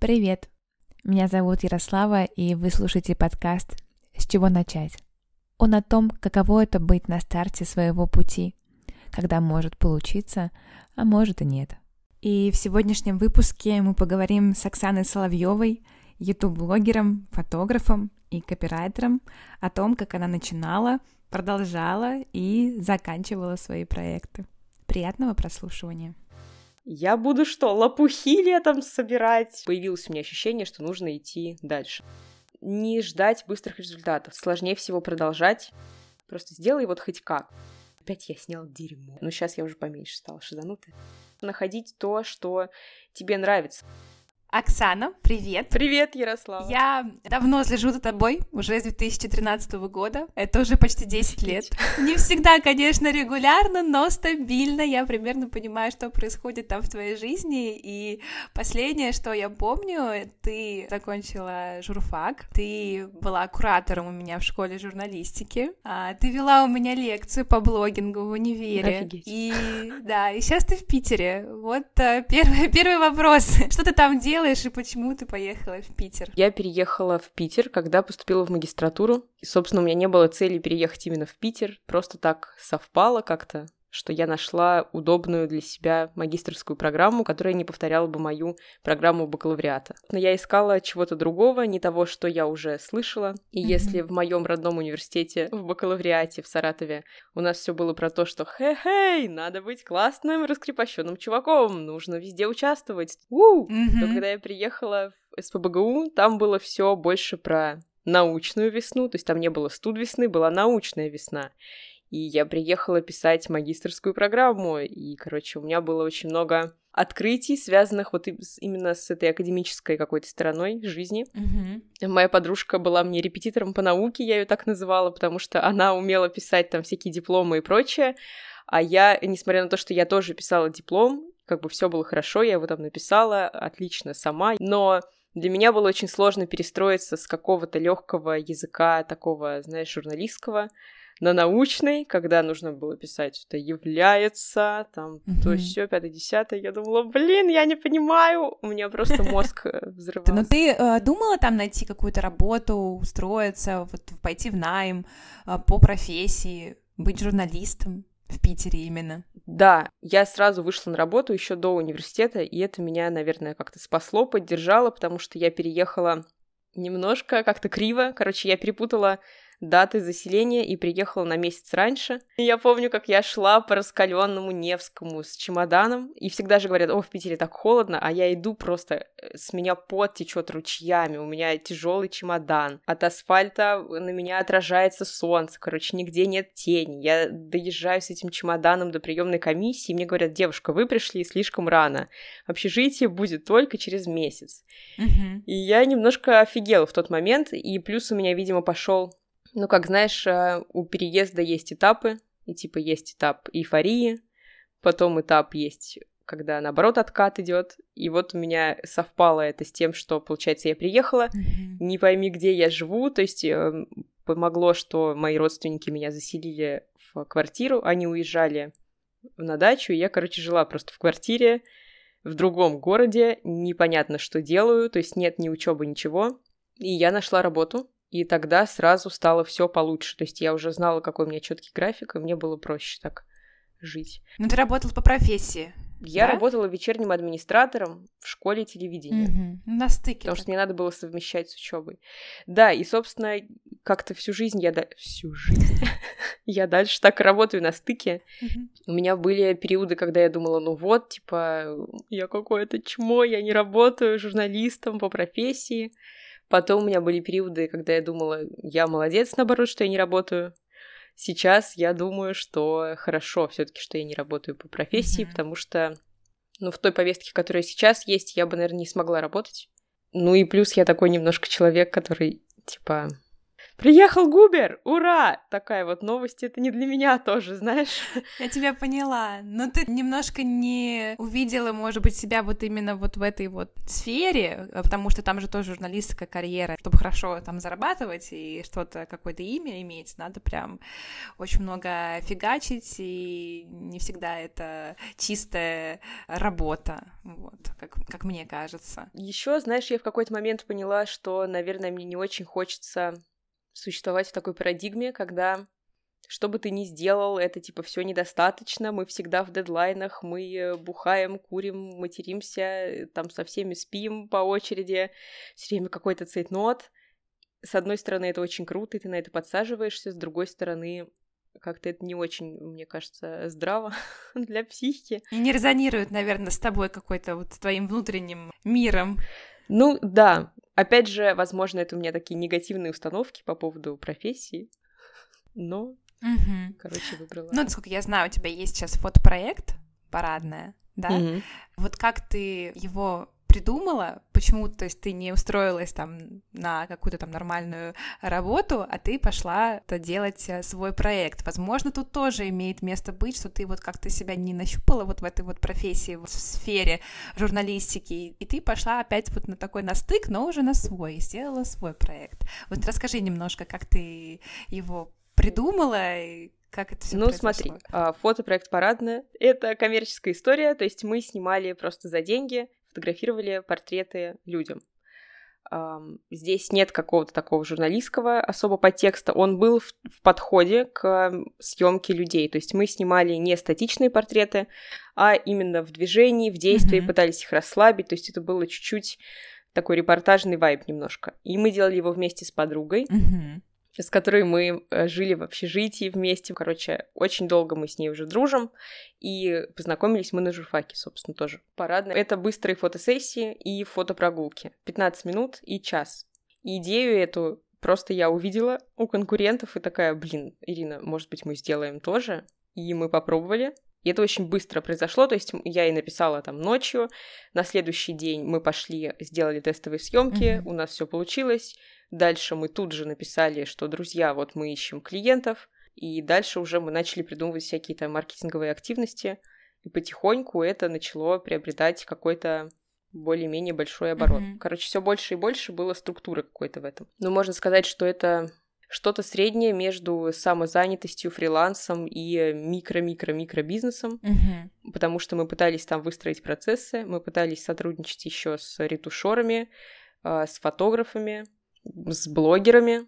Привет! Меня зовут Ярослава, и вы слушаете подкаст «С чего начать?». Он о том, каково это быть на старте своего пути, когда может получиться, а может и нет. И в сегодняшнем выпуске мы поговорим с Оксаной Соловьевой, ютуб-блогером, фотографом и копирайтером о том, как она начинала, продолжала и заканчивала свои проекты. Приятного прослушивания! Я буду что, лопухи летом собирать? Появилось у меня ощущение, что нужно идти дальше. Не ждать быстрых результатов. Сложнее всего продолжать. Просто сделай вот хоть как. Опять я снял дерьмо. Но сейчас я уже поменьше стала шизанутая. Находить то, что тебе нравится. Оксана, привет. Привет, Ярослава. Я давно слежу за тобой, уже с 2013 года. Это уже почти 10 лет. Не всегда, конечно, регулярно, но стабильно. Я примерно понимаю, что происходит там в твоей жизни. И последнее, что я помню, ты закончила журфак, ты была куратором у меня в школе журналистики, а, ты вела у меня лекцию по блогингу в универе. Офигеть. И да, и сейчас ты в Питере. Вот э, первый, первый вопрос. Что ты там делаешь? Делаешь и почему ты поехала в Питер? Я переехала в Питер, когда поступила в магистратуру. И, собственно, у меня не было цели переехать именно в Питер. Просто так совпало как-то что я нашла удобную для себя магистрскую программу, которая не повторяла бы мою программу бакалавриата. Но я искала чего-то другого, не того, что я уже слышала. И mm-hmm. если в моем родном университете, в бакалавриате в Саратове, у нас все было про то, что хе-хей, надо быть классным, раскрепощенным чуваком, нужно везде участвовать. У! Mm-hmm. То когда я приехала в СПБГУ, там было все больше про научную весну, то есть там не было студ весны, была научная весна. И я приехала писать магистрскую программу, и, короче, у меня было очень много открытий, связанных вот именно с этой академической какой-то стороной жизни. Mm-hmm. Моя подружка была мне репетитором по науке, я ее так называла, потому что она умела писать там всякие дипломы и прочее, а я, несмотря на то, что я тоже писала диплом, как бы все было хорошо, я его там написала отлично сама, но для меня было очень сложно перестроиться с какого-то легкого языка, такого, знаешь, журналистского, на научной, когда нужно было писать, что является, там, mm-hmm. то все, пятое, десятое, я думала, блин, я не понимаю, у меня просто мозг э, взрывался. Но ты э, думала там найти какую-то работу, устроиться, вот пойти в найм э, по профессии, быть журналистом? В Питере именно. Да, я сразу вышла на работу еще до университета, и это меня, наверное, как-то спасло, поддержало, потому что я переехала немножко как-то криво. Короче, я перепутала даты заселения и приехала на месяц раньше. И я помню, как я шла по раскаленному Невскому с чемоданом, и всегда же говорят, о, в Питере так холодно, а я иду просто, э, с меня пот течет ручьями, у меня тяжелый чемодан, от асфальта на меня отражается солнце, короче, нигде нет тени. Я доезжаю с этим чемоданом до приемной комиссии, и мне говорят, девушка, вы пришли слишком рано, общежитие будет только через месяц. Mm-hmm. И я немножко офигела в тот момент, и плюс у меня, видимо, пошел ну, как знаешь, э, у переезда есть этапы, и типа есть этап эйфории, потом этап есть, когда наоборот откат идет. И вот у меня совпало это с тем, что, получается, я приехала, mm-hmm. не пойми, где я живу, то есть э, помогло, что мои родственники меня заселили в квартиру, они уезжали на дачу, и я, короче, жила просто в квартире в другом городе, непонятно, что делаю, то есть нет ни учебы, ничего. И я нашла работу, и тогда сразу стало все получше. То есть я уже знала, какой у меня четкий график, и мне было проще так жить. Ну, ты работала по профессии. Я да? работала вечерним администратором в школе телевидения. Угу. На стыке. Потому что мне надо было совмещать с учебой. Да, и, собственно, как-то всю жизнь я... Всю жизнь. я дальше так работаю на стыке. У меня были периоды, когда я думала, ну вот, типа, я какое-то чмо, я не работаю журналистом по профессии. Потом у меня были периоды, когда я думала, я молодец, наоборот, что я не работаю. Сейчас я думаю, что хорошо все-таки, что я не работаю по профессии, mm-hmm. потому что, ну, в той повестке, которая сейчас есть, я бы, наверное, не смогла работать. Ну и плюс я такой немножко человек, который, типа, приехал Губер, ура! Такая вот новость, это не для меня тоже, знаешь. Я тебя поняла, но ты немножко не увидела, может быть, себя вот именно вот в этой вот сфере, э, потому что там же тоже журналистская карьера, чтобы хорошо там зарабатывать и что-то, какое-то имя иметь, надо прям очень много фигачить, и не всегда это чистая работа, вот, как, как мне кажется. Еще, знаешь, я в какой-то момент поняла, что, наверное, мне не очень хочется существовать в такой парадигме, когда что бы ты ни сделал, это типа все недостаточно, мы всегда в дедлайнах, мы э, бухаем, курим, материмся, там со всеми спим по очереди, все время какой-то цейтнот. С одной стороны, это очень круто, и ты на это подсаживаешься, с другой стороны, как-то это не очень, мне кажется, здраво для психики. И не резонирует, наверное, с тобой какой-то вот с твоим внутренним миром. Ну да, опять же, возможно, это у меня такие негативные установки по поводу профессии, но Угу. Короче, выбрала. Ну, насколько я знаю, у тебя есть сейчас фотопроект парадная, да? Угу. Вот как ты его придумала, почему, то есть ты не устроилась там на какую-то там нормальную работу, а ты пошла это делать э, свой проект. Возможно, тут тоже имеет место быть, что ты вот как-то себя не нащупала вот в этой вот профессии, в сфере журналистики, и ты пошла опять вот на такой настык, но уже на свой, и сделала свой проект. Вот расскажи немножко, как ты его придумала, и как это все Ну, произошло? смотри, а, фотопроект «Парадная» — это коммерческая история, то есть мы снимали просто за деньги, фотографировали портреты людям. Здесь нет какого-то такого журналистского особо подтекста. Он был в, в подходе к съемке людей. То есть мы снимали не статичные портреты, а именно в движении, в действии, mm-hmm. пытались их расслабить. То есть это было чуть-чуть такой репортажный вайб немножко. И мы делали его вместе с подругой. Mm-hmm с которой мы э, жили в общежитии вместе. Короче, очень долго мы с ней уже дружим, и познакомились мы на журфаке, собственно, тоже. Парадно. Это быстрые фотосессии и фотопрогулки. 15 минут и час. И идею эту просто я увидела у конкурентов и такая, блин, Ирина, может быть, мы сделаем тоже? И мы попробовали. И это очень быстро произошло, то есть я ей написала там ночью, на следующий день мы пошли, сделали тестовые съемки, mm-hmm. у нас все получилось, Дальше мы тут же написали, что, друзья, вот мы ищем клиентов, и дальше уже мы начали придумывать всякие там маркетинговые активности, и потихоньку это начало приобретать какой-то более-менее большой оборот. Mm-hmm. Короче, все больше и больше было структуры какой-то в этом. Но можно сказать, что это что-то среднее между самозанятостью, фрилансом и микро-микро-микро бизнесом, mm-hmm. потому что мы пытались там выстроить процессы, мы пытались сотрудничать еще с ретушерами, а, с фотографами, с блогерами.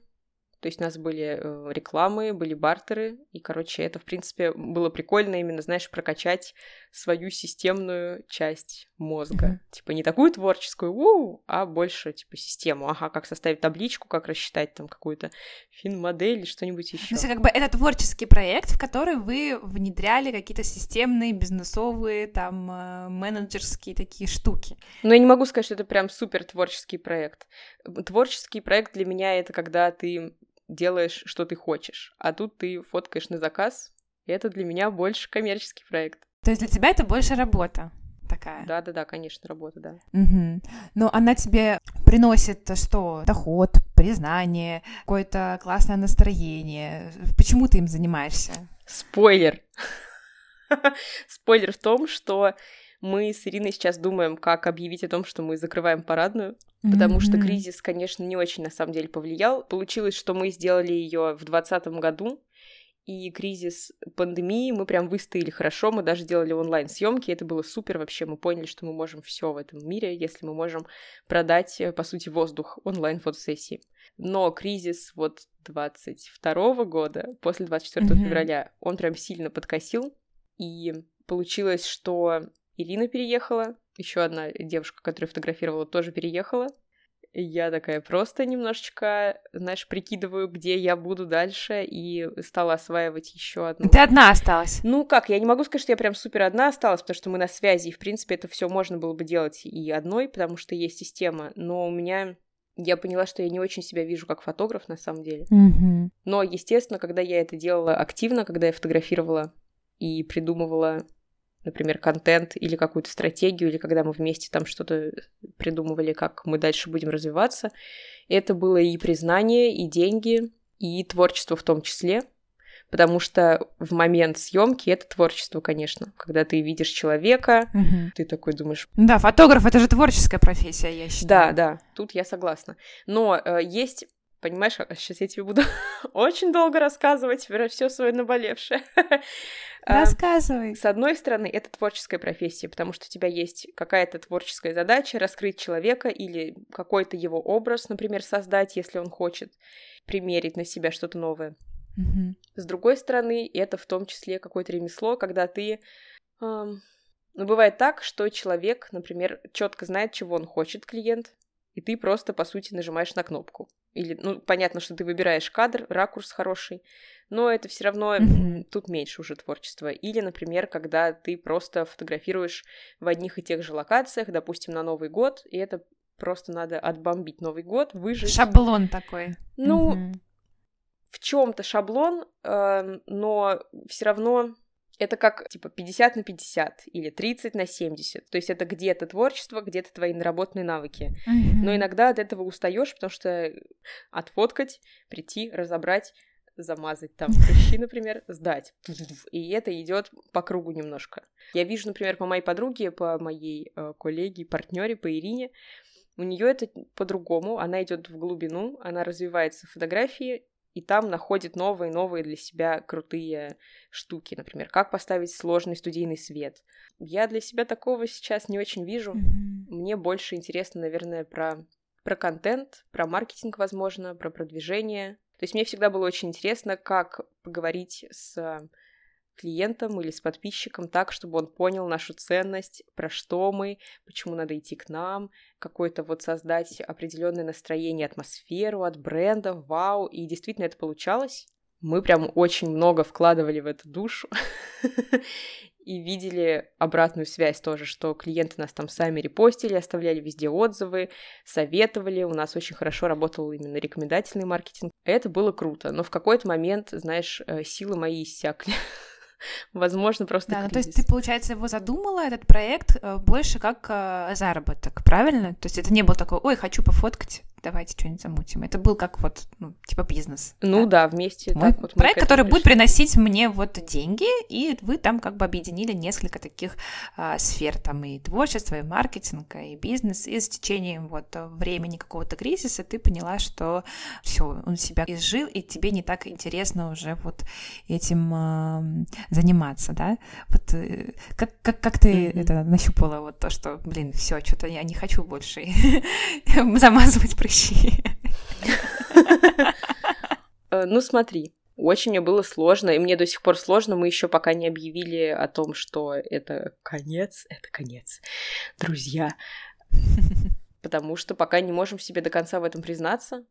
То есть у нас были э, рекламы, были бартеры, и, короче, это, в принципе, было прикольно именно, знаешь, прокачать свою системную часть мозга. Mm-hmm. Типа не такую творческую, у а больше, типа, систему. Ага, как составить табличку, как рассчитать там какую-то фин-модель или что-нибудь еще. То есть, как бы, это творческий проект, в который вы внедряли какие-то системные, бизнесовые, там, э, менеджерские такие штуки. Но я не могу сказать, что это прям супер творческий проект. Творческий проект для меня это когда ты делаешь, что ты хочешь. А тут ты фоткаешь на заказ, и это для меня больше коммерческий проект. То есть для тебя это больше работа такая? Да, да, да, конечно, работа, да. Угу. Но она тебе приносит что? Доход, признание, какое-то классное настроение. Почему ты им занимаешься? Спойлер. Спойлер в том, что мы с Ириной сейчас думаем, как объявить о том, что мы закрываем парадную, mm-hmm. потому что кризис, конечно, не очень на самом деле повлиял. Получилось, что мы сделали ее в 2020 году, и кризис пандемии мы прям выстояли хорошо, мы даже делали онлайн-съемки, это было супер вообще, мы поняли, что мы можем все в этом мире, если мы можем продать, э, по сути, воздух онлайн-фотосессии. Но кризис вот 22 года, после 24 mm-hmm. февраля, он прям сильно подкосил, и получилось, что Ирина переехала, еще одна девушка, которая фотографировала, тоже переехала. Я такая просто немножечко, знаешь, прикидываю, где я буду дальше, и стала осваивать еще одну. Ты одна осталась? Ну как, я не могу сказать, что я прям супер одна осталась, потому что мы на связи, и в принципе это все можно было бы делать и одной, потому что есть система, но у меня я поняла, что я не очень себя вижу как фотограф на самом деле. Mm-hmm. Но, естественно, когда я это делала активно, когда я фотографировала и придумывала например, контент или какую-то стратегию, или когда мы вместе там что-то придумывали, как мы дальше будем развиваться. Это было и признание, и деньги, и творчество в том числе, потому что в момент съемки это творчество, конечно. Когда ты видишь человека, угу. ты такой думаешь... Да, фотограф — это же творческая профессия, я считаю. Да, да, тут я согласна. Но э, есть Понимаешь, сейчас я тебе буду очень долго рассказывать про все свое наболевшее. Рассказывай. С одной стороны, это творческая профессия, потому что у тебя есть какая-то творческая задача раскрыть человека или какой-то его образ, например, создать, если он хочет примерить на себя что-то новое. С другой стороны, это в том числе какое-то ремесло, когда ты... Эм, ну, бывает так, что человек, например, четко знает, чего он хочет, клиент, и ты просто, по сути, нажимаешь на кнопку. Или, ну, понятно, что ты выбираешь кадр, ракурс хороший, но это все равно mm-hmm. тут меньше уже творчества. Или, например, когда ты просто фотографируешь в одних и тех же локациях, допустим, на Новый год, и это просто надо отбомбить Новый год, выжить. Шаблон такой. Ну, mm-hmm. в чем-то шаблон, э, но все равно это как, типа, 50 на 50 или 30 на 70. То есть это где-то творчество, где-то твои наработанные навыки. Mm-hmm. Но иногда от этого устаешь, потому что отфоткать, прийти, разобрать, замазать там прыщи, например, сдать. И это идет по кругу немножко. Я вижу, например, по моей подруге, по моей э, коллеге, партнере, по Ирине, у нее это по-другому, она идет в глубину, она развивается в фотографии, и там находит новые-новые для себя крутые штуки, например, как поставить сложный студийный свет. Я для себя такого сейчас не очень вижу. Mm-hmm. Мне больше интересно, наверное, про, про контент, про маркетинг, возможно, про продвижение. То есть мне всегда было очень интересно, как поговорить с клиентом или с подписчиком так, чтобы он понял нашу ценность, про что мы, почему надо идти к нам, какое-то вот создать определенное настроение, атмосферу от бренда, вау, и действительно это получалось. Мы прям очень много вкладывали в эту душу и видели обратную связь тоже, что клиенты нас там сами репостили, оставляли везде отзывы, советовали, у нас очень хорошо работал именно рекомендательный маркетинг. Это было круто, но в какой-то момент, знаешь, э, силы мои иссякли. Возможно, просто Да, ну, то есть ты, получается, его задумала, этот проект, э, больше как э, заработок, правильно? То есть это не было такое, ой, хочу пофоткать, давайте что-нибудь замутим. Это был как вот, ну, типа бизнес. Ну да, да вместе. Мой так вот проект, который будет приносить мне вот деньги, и вы там как бы объединили несколько таких а, сфер, там и творчество, и маркетинг, и бизнес, и с течением вот времени какого-то кризиса ты поняла, что все, он себя изжил, и тебе не так интересно уже вот этим а, заниматься, да? Вот э, как, как, как ты mm-hmm. это нащупала, вот то, что, блин, все, что-то я не хочу больше замазывать прыщи. Э, ну, смотри, очень мне было сложно, и мне до сих пор сложно. Мы еще пока не объявили о том, что это конец, это конец, друзья. Потому что пока не можем себе до конца в этом признаться.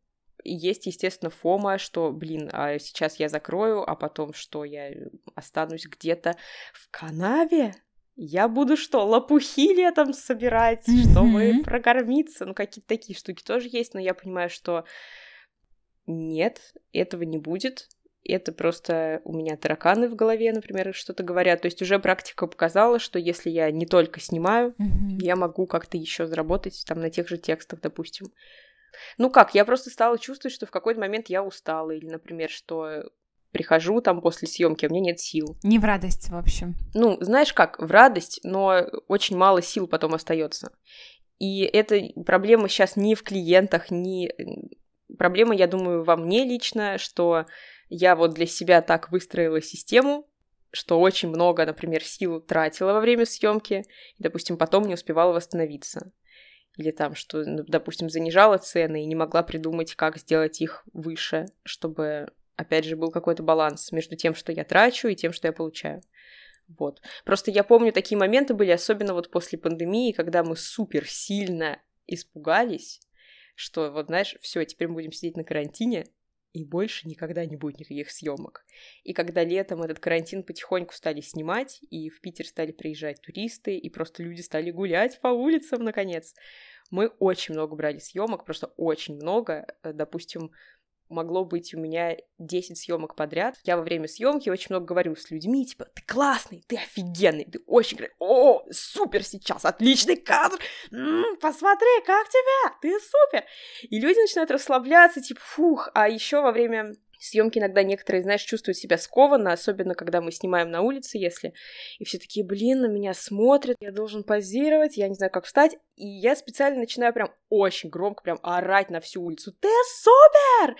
Есть, естественно, фома, что, блин, а сейчас я закрою, а потом что, я останусь где-то в канаве? Я буду что, лопухи летом собирать, mm-hmm. чтобы прокормиться? Ну, какие-то такие штуки тоже есть, но я понимаю, что нет, этого не будет. Это просто у меня тараканы в голове, например, что-то говорят. То есть уже практика показала, что если я не только снимаю, mm-hmm. я могу как-то еще заработать там на тех же текстах, допустим. Ну как, я просто стала чувствовать, что в какой-то момент я устала, или, например, что прихожу там после съемки, а у меня нет сил. Не в радость, в общем. Ну, знаешь как, в радость, но очень мало сил потом остается. И это проблема сейчас не в клиентах, не... Проблема, я думаю, во мне лично, что я вот для себя так выстроила систему, что очень много, например, сил тратила во время съемки, и, допустим, потом не успевала восстановиться. Или там, что, ну, допустим, занижала цены и не могла придумать, как сделать их выше, чтобы опять же, был какой-то баланс между тем, что я трачу, и тем, что я получаю. Вот. Просто я помню, такие моменты были, особенно вот после пандемии, когда мы супер сильно испугались, что вот, знаешь, все, теперь мы будем сидеть на карантине, и больше никогда не будет никаких съемок. И когда летом этот карантин потихоньку стали снимать, и в Питер стали приезжать туристы, и просто люди стали гулять по улицам, наконец, мы очень много брали съемок, просто очень много. Допустим, могло быть у меня 10 съемок подряд. Я во время съемки очень много говорю с людьми, типа, ты классный, ты офигенный, ты очень красивый, о, супер сейчас, отличный кадр, м-м, посмотри, как тебя, ты супер. И люди начинают расслабляться, типа, фух, а еще во время Съемки иногда некоторые, знаешь, чувствуют себя скованно, особенно когда мы снимаем на улице, если... И все такие, блин, на меня смотрят, я должен позировать, я не знаю, как встать. И я специально начинаю прям очень громко прям орать на всю улицу. Ты супер!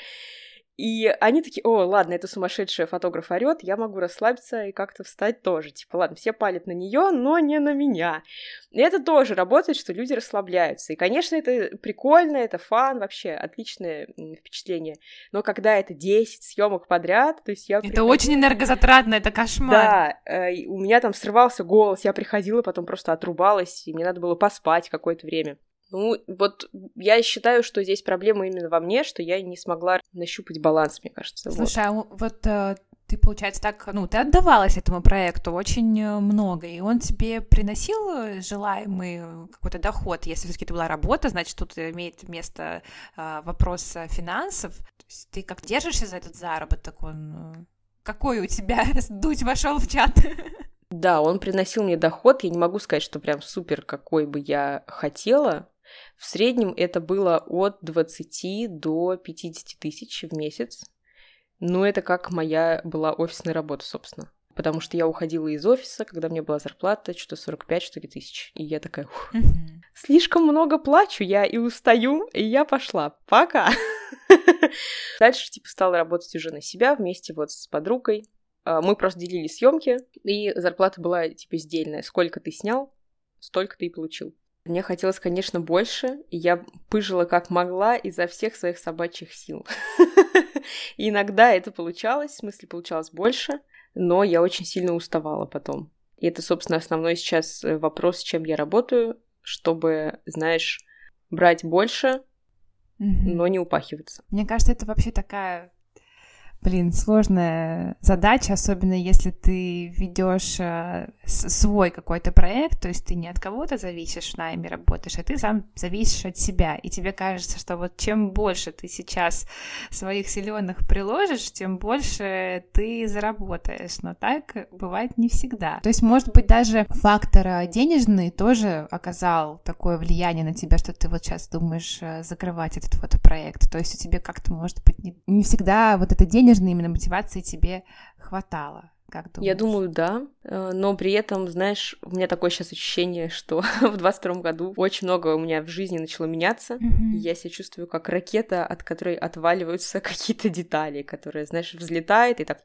И они такие, о, ладно, это сумасшедшая фотограф орет, я могу расслабиться и как-то встать тоже. Типа, ладно, все палят на нее, но не на меня. И это тоже работает, что люди расслабляются. И, конечно, это прикольно, это фан, вообще отличное впечатление. Но когда это 10 съемок подряд, то есть я... Это приходила... очень энергозатратно, это кошмар. Да, э, у меня там срывался голос, я приходила, потом просто отрубалась, и мне надо было поспать какое-то время. Ну, вот я считаю, что здесь проблема именно во мне, что я не смогла нащупать баланс, мне кажется. Слушай, вот, а вот э, ты, получается, так, ну, ты отдавалась этому проекту очень э, много, и он тебе приносил э, желаемый какой-то доход. Если все-таки это была работа, значит, тут имеет место э, вопрос финансов. То есть ты как держишься за этот заработок? Он э, какой у тебя? Дуть вошел в чат. Да, он приносил мне доход. Я не могу сказать, что прям супер какой бы я хотела, в среднем это было от 20 до 50 тысяч в месяц. Но это как моя была офисная работа, собственно. Потому что я уходила из офиса, когда мне была зарплата что-то 45, что ли, тысяч. И я такая, слишком много плачу я и устаю, и я пошла. Пока. Дальше, типа, стала работать уже на себя вместе вот с подругой. А, мы просто делили съемки, и зарплата была, типа, сдельная. Сколько ты снял, столько ты и получил. Мне хотелось, конечно, больше, и я пыжила как могла изо всех своих собачьих сил. И иногда это получалось, в смысле получалось больше, но я очень сильно уставала потом. И это, собственно, основной сейчас э, вопрос, с чем я работаю, чтобы, знаешь, брать больше, но не упахиваться. Мне кажется, это вообще такая Блин, сложная задача, особенно если ты ведешь э, свой какой-то проект, то есть ты не от кого-то зависишь в найме работаешь, а ты сам зависишь от себя. И тебе кажется, что вот чем больше ты сейчас своих силенных приложишь, тем больше ты заработаешь. Но так бывает не всегда. То есть, может быть, даже фактор э, денежный тоже оказал такое влияние на тебя, что ты вот сейчас думаешь э, закрывать этот вот проект. То есть у тебя как-то, может быть, не, не всегда вот это денежное денежной именно мотивации тебе хватало? Как думаешь? Я думаю, да. Э, но при этом, знаешь, у меня такое сейчас ощущение, что в 22 году очень много у меня в жизни начало меняться. Mm-hmm. Я себя чувствую как ракета, от которой отваливаются какие-то детали, которые, знаешь, взлетает и так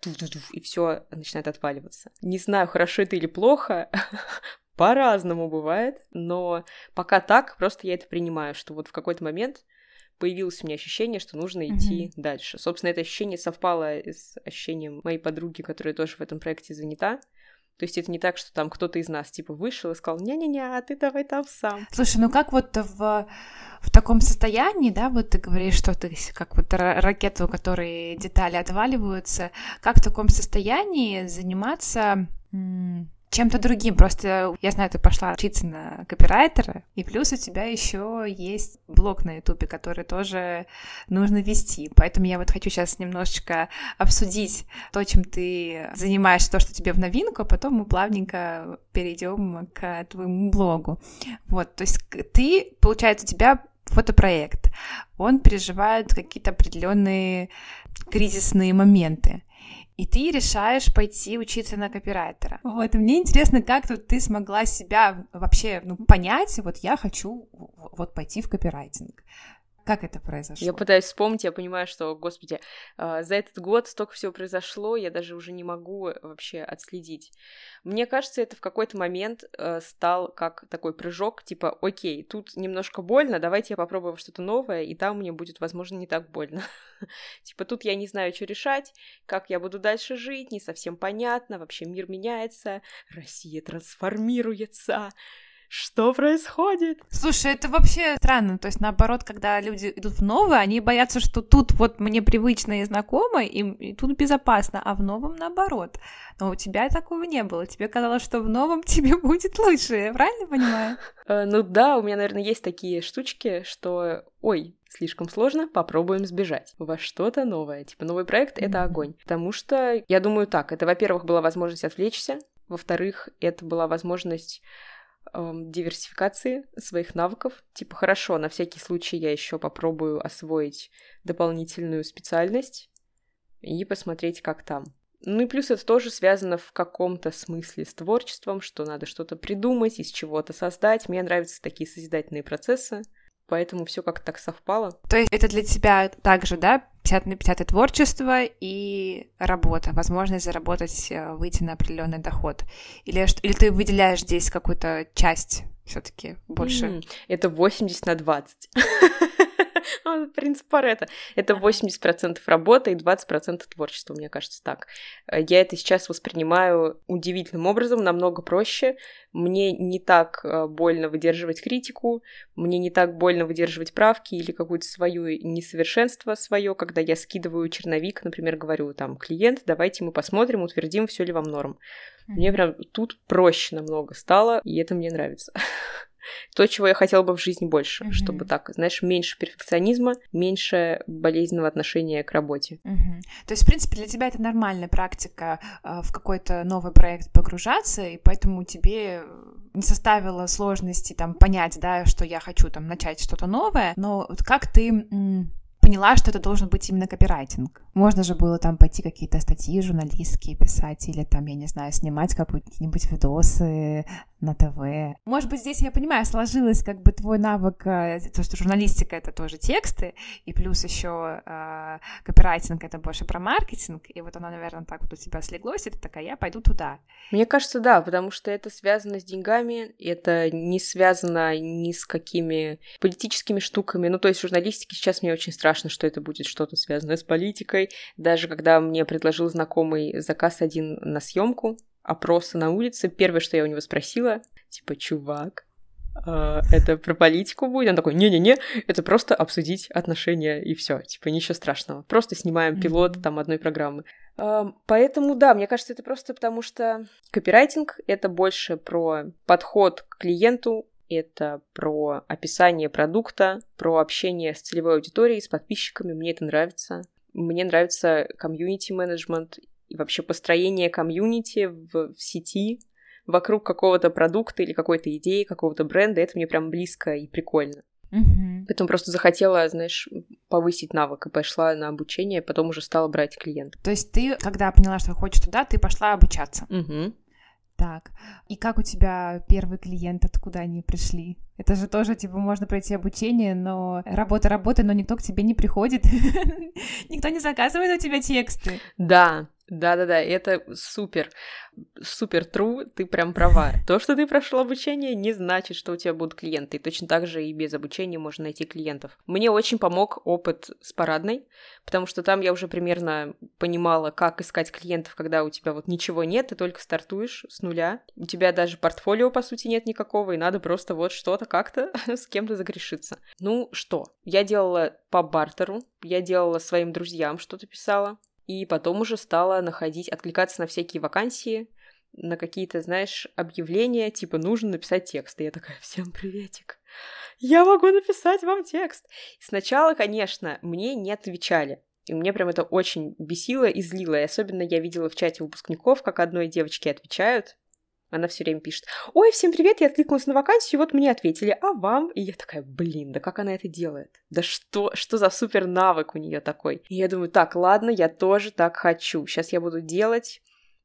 и все начинает отваливаться. Не знаю, хорошо это или плохо, по-разному бывает, но пока так, просто я это принимаю, что вот в какой-то момент появилось у меня ощущение, что нужно идти mm-hmm. дальше. Собственно, это ощущение совпало с ощущением моей подруги, которая тоже в этом проекте занята. То есть это не так, что там кто-то из нас типа вышел и сказал, не-не-не, а ты давай там сам. Слушай, ну как вот в, в таком состоянии, да, вот ты говоришь, что ты как вот ракета, у которой детали отваливаются, как в таком состоянии заниматься чем-то другим. Просто я знаю, ты пошла учиться на копирайтера, и плюс у тебя еще есть блог на Ютубе, который тоже нужно вести. Поэтому я вот хочу сейчас немножечко обсудить то, чем ты занимаешься, то, что тебе в новинку, а потом мы плавненько перейдем к твоему блогу. Вот, то есть ты, получается, у тебя фотопроект, он переживает какие-то определенные кризисные моменты и ты решаешь пойти учиться на копирайтера. Вот, и мне интересно, как тут ты смогла себя вообще ну, понять, вот я хочу вот пойти в копирайтинг. Как это произошло? Я пытаюсь вспомнить, я понимаю, что, господи, э, за этот год столько всего произошло, я даже уже не могу вообще отследить. Мне кажется, это в какой-то момент э, стал как такой прыжок, типа, окей, тут немножко больно, давайте я попробую что-то новое, и там мне будет, возможно, не так больно. Типа, тут я не знаю, что решать, как я буду дальше жить, не совсем понятно, вообще мир меняется, Россия трансформируется, что происходит? Слушай, это вообще странно. То есть, наоборот, когда люди идут в новое, они боятся, что тут вот мне привычно и знакомо, и, и тут безопасно, а в новом наоборот. Но у тебя такого не было. Тебе казалось, что в новом тебе будет лучше. Я правильно понимаю? Э, ну да, у меня, наверное, есть такие штучки, что, ой, слишком сложно, попробуем сбежать во что-то новое. Типа новый проект — это огонь. Потому что, я думаю, так, это, во-первых, была возможность отвлечься, во-вторых, это была возможность диверсификации своих навыков. Типа, хорошо, на всякий случай я еще попробую освоить дополнительную специальность. и посмотреть, как там. Ну и плюс это тоже связано в каком-то смысле с творчеством, что надо что-то придумать, из чего-то создать. Мне нравятся такие созидательные процессы, поэтому все как-то так совпало. То есть это для тебя также, да, 50 на 50 творчество и работа, возможность заработать, э, выйти на определенный доход? Или, или ты выделяешь здесь какую-то часть все-таки больше? Mm, это 80 на 20. Принцип Паретта. Это 80% работы и 20% творчества, мне кажется, так. Э, я это сейчас воспринимаю удивительным образом, намного проще. Мне не так э, больно выдерживать критику, мне не так больно выдерживать правки или какую-то свою несовершенство свое, когда я скидываю черновик, например, говорю там, клиент, давайте мы посмотрим, утвердим, все ли вам норм. Мне прям тут проще намного стало, и это мне нравится. то, чего я хотела бы в жизни больше, mm-hmm. чтобы так, знаешь, меньше перфекционизма, меньше болезненного отношения к работе. Mm-hmm. То есть, в принципе, для тебя это нормальная практика э, в какой-то новый проект погружаться, и поэтому тебе не составило сложности там понять, да, что я хочу там начать что-то новое, но вот как ты м- поняла, что это должен быть именно копирайтинг. Можно же было там пойти какие-то статьи журналистские писать или там, я не знаю, снимать какие-нибудь видосы на ТВ. Может быть, здесь, я понимаю, сложилось как бы твой навык, э, то, что журналистика — это тоже тексты, и плюс еще э, копирайтинг — это больше про маркетинг, и вот оно, наверное, так вот у тебя слеглось, и ты такая, я пойду туда. Мне кажется, да, потому что это связано с деньгами, это не связано ни с какими политическими штуками, ну, то есть в журналистике сейчас мне очень страшно, что это будет что-то связанное с политикой, даже когда мне предложил знакомый заказ один на съемку, опроса на улице, первое, что я у него спросила, типа, чувак, Uh, это про политику будет. Он такой, не-не-не, это просто обсудить отношения и все, типа ничего страшного. Просто снимаем пилот там одной программы. Поэтому да, мне кажется, это просто потому что копирайтинг это больше про подход к клиенту, это про описание продукта, про общение с целевой аудиторией, с подписчиками. Мне это нравится. Мне нравится комьюнити-менеджмент и вообще построение комьюнити в, в сети вокруг какого-то продукта или какой-то идеи, какого-то бренда, это мне прям близко и прикольно. Mm-hmm. Поэтому просто захотела, знаешь, повысить навык и пошла на обучение, потом уже стала брать клиентов. То есть ты, когда поняла, что хочешь туда, ты пошла обучаться? Угу. Так, и как у тебя первый клиент, откуда они пришли? Это же тоже, типа, можно пройти обучение, но работа работа, но никто к тебе не приходит. Никто не заказывает у тебя тексты. Да, да-да-да, это супер, супер true, ты прям права. То, что ты прошел обучение, не значит, что у тебя будут клиенты. И точно так же и без обучения можно найти клиентов. Мне очень помог опыт с парадной, потому что там я уже примерно понимала, как искать клиентов, когда у тебя вот ничего нет, ты только стартуешь с нуля. У тебя даже портфолио, по сути, нет никакого, и надо просто вот что-то как-то с кем-то загрешиться. Ну что, я делала по бартеру, я делала своим друзьям что-то писала, и потом уже стала находить, откликаться на всякие вакансии, на какие-то, знаешь, объявления, типа нужно написать текст. И я такая, всем приветик, я могу написать вам текст. Сначала, конечно, мне не отвечали. И мне прям это очень бесило и злило. И особенно я видела в чате выпускников, как одной девочке отвечают, она все время пишет, ой, всем привет, я откликнулась на вакансию, вот мне ответили, а вам? И я такая, блин, да как она это делает? Да что, что за супер навык у нее такой? И я думаю, так, ладно, я тоже так хочу. Сейчас я буду делать,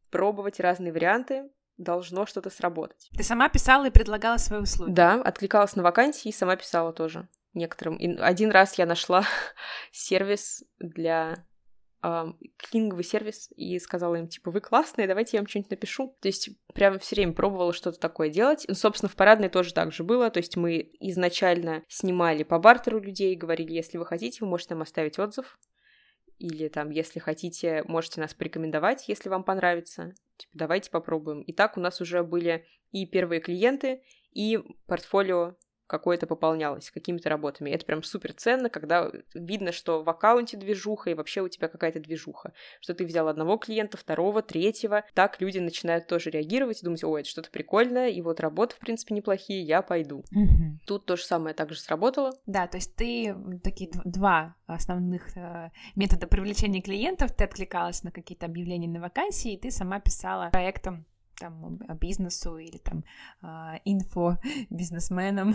пробовать разные варианты, должно что-то сработать. Ты сама писала и предлагала свои услуги? Да, откликалась на вакансии и сама писала тоже некоторым. И один раз я нашла сервис для клининговый сервис и сказала им, типа, вы классные, давайте я вам что-нибудь напишу. То есть прямо все время пробовала что-то такое делать. Ну, собственно, в парадной тоже так же было. То есть мы изначально снимали по бартеру людей, говорили, если вы хотите, вы можете нам оставить отзыв. Или там, если хотите, можете нас порекомендовать, если вам понравится. Типа, давайте попробуем. И так у нас уже были и первые клиенты, и портфолио какое-то пополнялось какими-то работами. Это прям супер ценно, когда видно, что в аккаунте движуха и вообще у тебя какая-то движуха. Что ты взял одного клиента, второго, третьего. Так люди начинают тоже реагировать и думать, ой, это что-то прикольное, и вот работы, в принципе, неплохие, я пойду. Угу. Тут то же самое также сработало. Да, то есть ты такие два основных э, метода привлечения клиентов, ты откликалась на какие-то объявления на вакансии, и ты сама писала проектом там бизнесу или там а, инфо бизнесменам,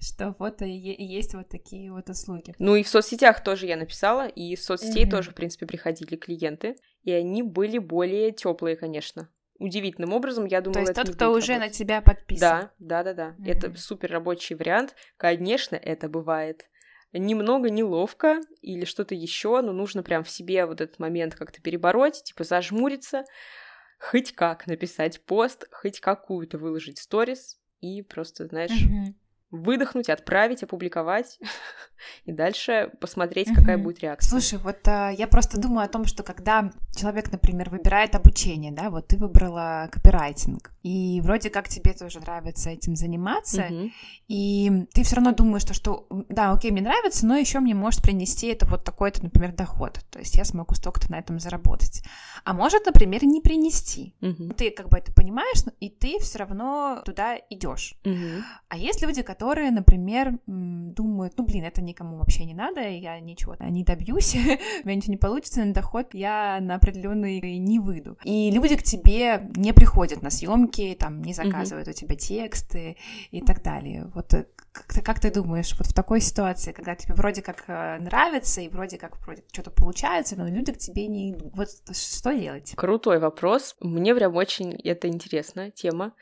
что вот есть вот такие вот услуги. Ну и в соцсетях тоже я написала, и из соцсетей тоже, в принципе, приходили клиенты, и они были более теплые, конечно удивительным образом, я думаю, То есть это тот, кто уже работать. на тебя подписан. Да, да, да, да. Mm-hmm. Это супер рабочий вариант. Конечно, это бывает немного неловко или что-то еще, но нужно прям в себе вот этот момент как-то перебороть, типа зажмуриться, хоть как написать пост, хоть какую-то выложить сторис и просто, знаешь, mm-hmm выдохнуть, отправить, опубликовать и дальше посмотреть, какая будет реакция. Слушай, вот а, я просто думаю о том, что когда человек, например, выбирает обучение, да, вот ты выбрала копирайтинг, и вроде как тебе тоже нравится этим заниматься, и ты все равно думаешь, что, что да, окей, мне нравится, но еще мне может принести это вот такой-то, например, доход, то есть я смогу столько-то на этом заработать. А может, например, не принести. Ты как бы это понимаешь, и ты все равно туда идешь. А есть люди, которые которые, например, думают, ну, блин, это никому вообще не надо, я ничего не добьюсь, у меня ничего не получится, на доход я на определенный не выйду. И люди к тебе не приходят на съемки, там, не заказывают mm-hmm. у тебя тексты и так далее. Вот э, как ты, как ты думаешь, вот в такой ситуации, когда тебе вроде как э, нравится и вроде как вроде что-то получается, но люди к тебе не идут, вот что делать? Крутой вопрос. Мне прям очень это интересная тема.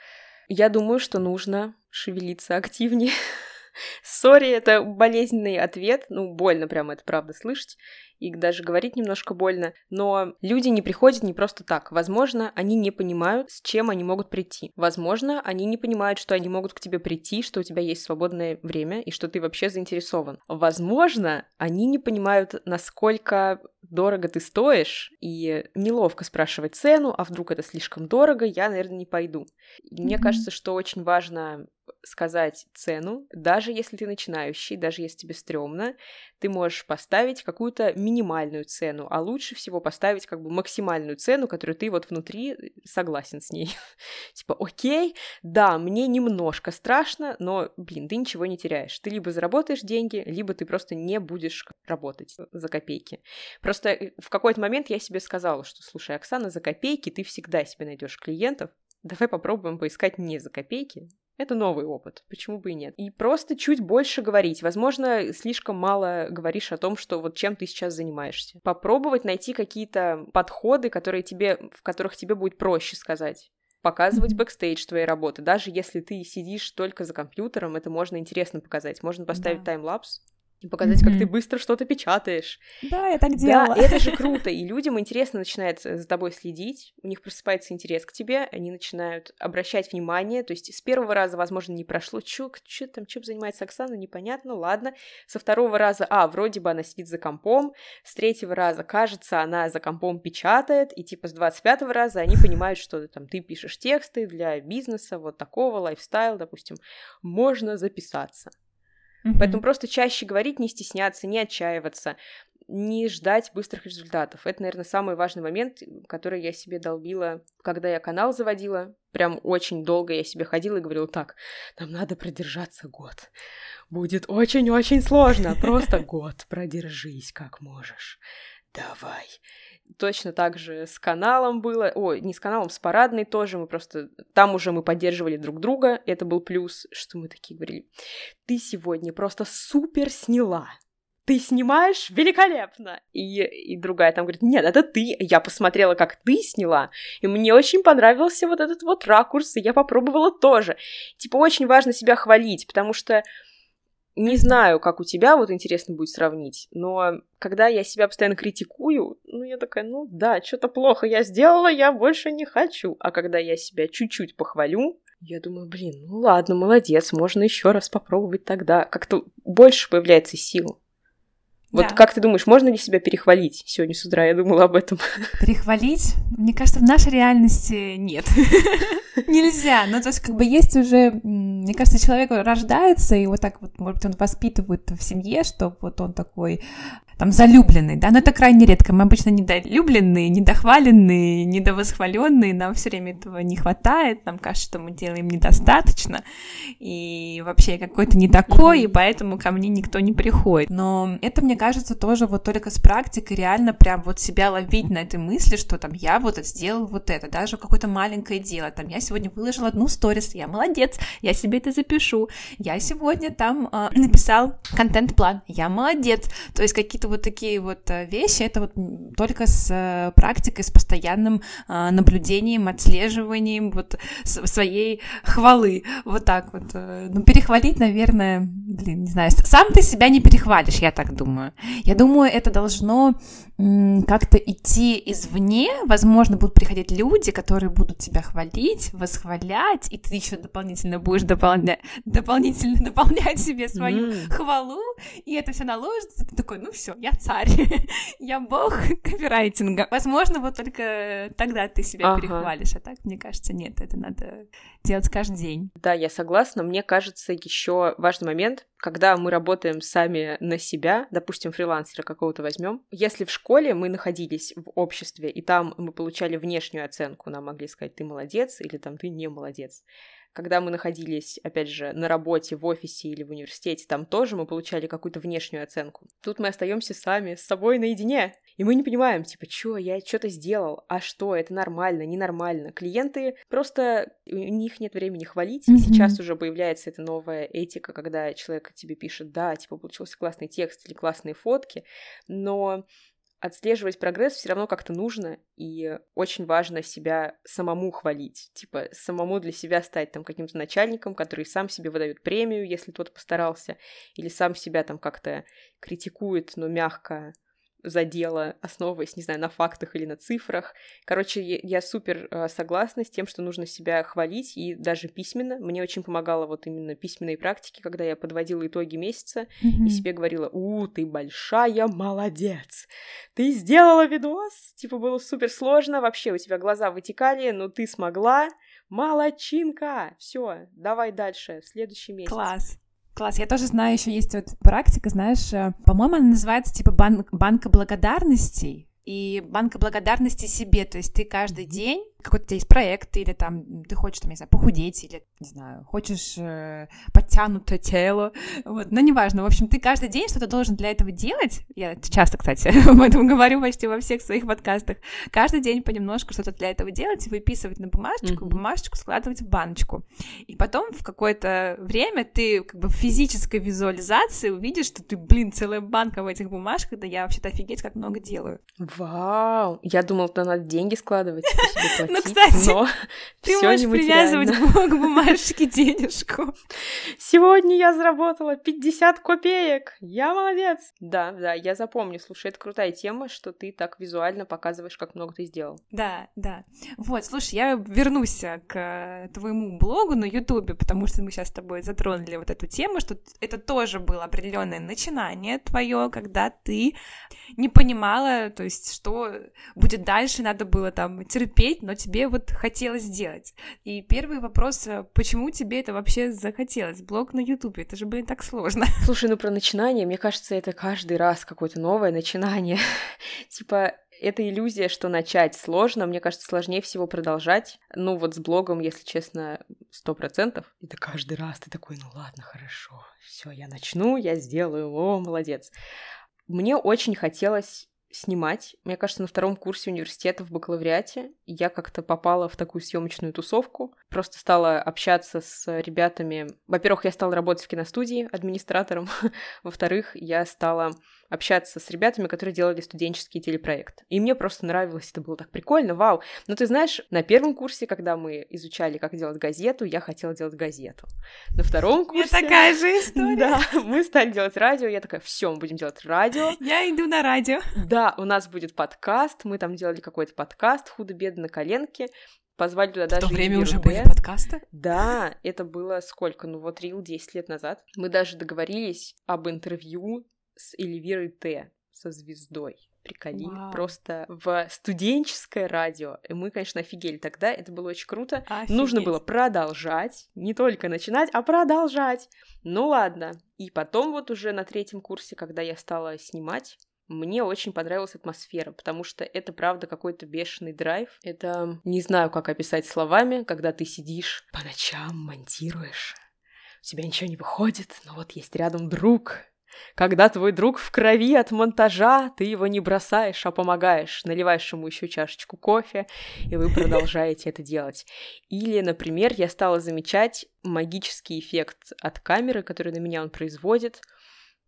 Я думаю, что нужно шевелиться активнее. Сори, это болезненный ответ. Ну, больно прям это правда слышать. И даже говорить немножко больно. Но люди не приходят не просто так. Возможно, они не понимают, с чем они могут прийти. Возможно, они не понимают, что они могут к тебе прийти, что у тебя есть свободное время и что ты вообще заинтересован. Возможно, они не понимают, насколько дорого ты стоишь, и неловко спрашивать цену, а вдруг это слишком дорого, я, наверное, не пойду. Mm-hmm. мне кажется, что очень важно сказать цену, даже если ты начинающий, даже если тебе стрёмно, ты можешь поставить какую-то минимальную цену, а лучше всего поставить как бы максимальную цену, которую ты вот внутри согласен с ней. типа, окей, да, мне немножко страшно, но, блин, ты ничего не теряешь. Ты либо заработаешь деньги, либо ты просто не будешь работать за копейки. Просто э, в какой-то момент я себе сказала, что, слушай, Оксана, за копейки ты всегда себе найдешь клиентов, давай попробуем поискать не за копейки, это новый опыт, почему бы и нет. И просто чуть больше говорить. Возможно, слишком мало говоришь о том, что вот чем ты сейчас занимаешься. Попробовать найти какие-то подходы, которые тебе, в которых тебе будет проще сказать показывать бэкстейдж твоей работы. Даже если ты сидишь только за компьютером, это можно интересно показать. Можно поставить да. таймлапс, показать, mm-hmm. как ты быстро что-то печатаешь. Да, я так делала. Да, это же круто, и людям интересно начинает за тобой следить, у них просыпается интерес к тебе, они начинают обращать внимание, то есть с первого раза, возможно, не прошло, чё, чё там, чем занимается Оксана, непонятно, ладно. Со второго раза, а, вроде бы она сидит за компом, с третьего раза, кажется, она за компом печатает, и типа с двадцать пятого раза они понимают, что там ты пишешь тексты для бизнеса, вот такого, лайфстайл, допустим, можно записаться. Mm-hmm. Поэтому просто чаще говорить, не стесняться, не отчаиваться, не ждать быстрых результатов. Это, наверное, самый важный момент, который я себе долбила, когда я канал заводила. Прям очень долго я себе ходила и говорила, так, нам надо продержаться год. Будет очень-очень сложно, просто год. Продержись как можешь. Давай. Точно так же с каналом было. Ой, не с каналом, с парадной тоже. Мы просто... Там уже мы поддерживали друг друга. Это был плюс, что мы такие говорили. Ты сегодня просто супер сняла. Ты снимаешь великолепно. И, и другая там говорит, нет, это ты. Я посмотрела, как ты сняла, и мне очень понравился вот этот вот ракурс, и я попробовала тоже. Типа, очень важно себя хвалить, потому что не знаю, как у тебя, вот интересно будет сравнить, но когда я себя постоянно критикую, ну, я такая, ну да, что-то плохо я сделала, я больше не хочу. А когда я себя чуть-чуть похвалю, я думаю, блин, ну ладно, молодец, можно еще раз попробовать тогда. Как-то больше появляется сил. Вот да. как ты думаешь, можно ли себя перехвалить? Сегодня с утра я думала об этом. Перехвалить? Мне кажется, в нашей реальности нет. Нельзя. Ну, то есть, как бы есть уже... Мне кажется, человек рождается, и вот так вот, может быть, он воспитывает в семье, что вот он такой там залюбленный, да, но это крайне редко. Мы обычно недолюбленные, недохваленные, недовосхваленные, нам все время этого не хватает, нам кажется, что мы делаем недостаточно, и вообще какой-то не такой, и поэтому ко мне никто не приходит. Но это, мне кажется, кажется, тоже вот только с практикой реально прям вот себя ловить на этой мысли, что там я вот сделал вот это, даже какое-то маленькое дело, там я сегодня выложила одну сторис, я молодец, я себе это запишу, я сегодня там э, написал контент-план, я молодец, то есть какие-то вот такие вот э, вещи, это вот только с э, практикой, с постоянным э, наблюдением, отслеживанием вот своей хвалы, вот так вот. Э, ну, перехвалить, наверное, блин, не знаю, сам ты себя не перехвалишь, я так думаю. Я думаю, это должно как-то идти извне, возможно, будут приходить люди, которые будут тебя хвалить, восхвалять, и ты еще дополнительно будешь дополнять, дополнительно наполнять себе свою mm. хвалу, и это все наложится, ты такой, ну все, я царь, я бог копирайтинга. Возможно, вот только тогда ты себя ага. перехвалишь, а так, мне кажется, нет, это надо делать каждый день. Да, я согласна. Мне кажется, еще важный момент, когда мы работаем сами на себя, допустим, фрилансера какого-то возьмем, если в школе мы находились в обществе, и там мы получали внешнюю оценку, нам могли сказать, ты молодец или там ты не молодец, когда мы находились, опять же, на работе, в офисе или в университете, там тоже мы получали какую-то внешнюю оценку. Тут мы остаемся сами, с собой наедине. И мы не понимаем, типа, что, я что-то сделал, а что, это нормально, ненормально. Клиенты просто, у них нет времени хвалить. Mm-hmm. Сейчас уже появляется эта новая этика, когда человек тебе пишет, да, типа, получился классный текст или классные фотки, но отслеживать прогресс все равно как-то нужно, и очень важно себя самому хвалить, типа самому для себя стать там каким-то начальником, который сам себе выдает премию, если тот постарался, или сам себя там как-то критикует, но мягко, задела, основываясь, не знаю, на фактах или на цифрах. Короче, я, супер э, согласна с тем, что нужно себя хвалить, и даже письменно. Мне очень помогало вот именно письменные практики, когда я подводила итоги месяца mm-hmm. и себе говорила, у, ты большая молодец, ты сделала видос, типа было супер сложно, вообще у тебя глаза вытекали, но ты смогла, молодчинка, все, давай дальше, в следующий месяц. Класс. Класс, я тоже знаю, еще есть вот практика, знаешь, э, по-моему, она называется типа банк, банка благодарностей и банка благодарности себе, то есть ты каждый день какой-то у тебя есть проект, или там ты хочешь, там, не знаю, похудеть, или, не знаю, хочешь э, подтянутое тело, вот, но неважно, в общем, ты каждый день что-то должен для этого делать, я часто, кстати, об этом говорю почти во всех своих подкастах, каждый день понемножку что-то для этого делать, выписывать на бумажечку, mm-hmm. бумажечку складывать в баночку, и потом в какое-то время ты как бы в физической визуализации увидишь, что ты, блин, целая банка в этих бумажках, да я вообще-то офигеть как много делаю. Вау! Я думала, что надо деньги складывать, ну, кстати, но ты можешь привязывать к бумажке денежку. Сегодня я заработала 50 копеек. Я молодец. Да, да, я запомню. Слушай, это крутая тема, что ты так визуально показываешь, как много ты сделал. Да, да. Вот, слушай, я вернусь к твоему блогу на Ютубе, потому что мы сейчас с тобой затронули вот эту тему, что это тоже было определенное начинание твое, когда ты не понимала, то есть, что будет дальше, надо было там терпеть, но тебе вот хотелось сделать. И первый вопрос, э, почему тебе это вообще захотелось? Блог на Ютубе, это же, блин, так сложно. Слушай, ну про начинание, мне кажется, это каждый раз какое-то новое начинание. типа, это иллюзия, что начать сложно. Мне кажется, сложнее всего продолжать. Ну, вот с блогом, если честно, сто процентов. Это каждый раз ты такой, ну ладно, хорошо, все, я начну, я сделаю, о, молодец. Мне очень хотелось снимать. Мне кажется, на втором курсе университета в бакалавриате я как-то попала в такую съемочную тусовку. Просто стала общаться с ребятами. Во-первых, я стала работать в киностудии администратором. Во-вторых, я стала общаться с ребятами, которые делали студенческий телепроект. И мне просто нравилось, это было так прикольно, вау. Но ты знаешь, на первом курсе, когда мы изучали, как делать газету, я хотела делать газету. На втором курсе... Я такая же история. Да, мы стали делать радио, я такая, все, мы будем делать радио. Я иду на радио. Да, у нас будет подкаст, мы там делали какой-то подкаст, худо-бедно на коленке, Позвали туда даже... В то время уже были подкасты? Да, это было сколько? Ну вот Рил 10 лет назад. Мы даже договорились об интервью с Эльвирой Т. со звездой. Приколи, Вау. просто в студенческое радио. И мы, конечно, офигели тогда, это было очень круто. Офигеть. Нужно было продолжать, не только начинать, а продолжать. Ну ладно. И потом вот уже на третьем курсе, когда я стала снимать, мне очень понравилась атмосфера, потому что это, правда, какой-то бешеный драйв. Это, не знаю, как описать словами, когда ты сидишь по ночам, монтируешь, у тебя ничего не выходит, но вот есть рядом друг, Когда твой друг в крови от монтажа, ты его не бросаешь, а помогаешь, наливаешь ему еще чашечку кофе, и вы продолжаете это делать. Или, например, я стала замечать магический эффект от камеры, который на меня он производит —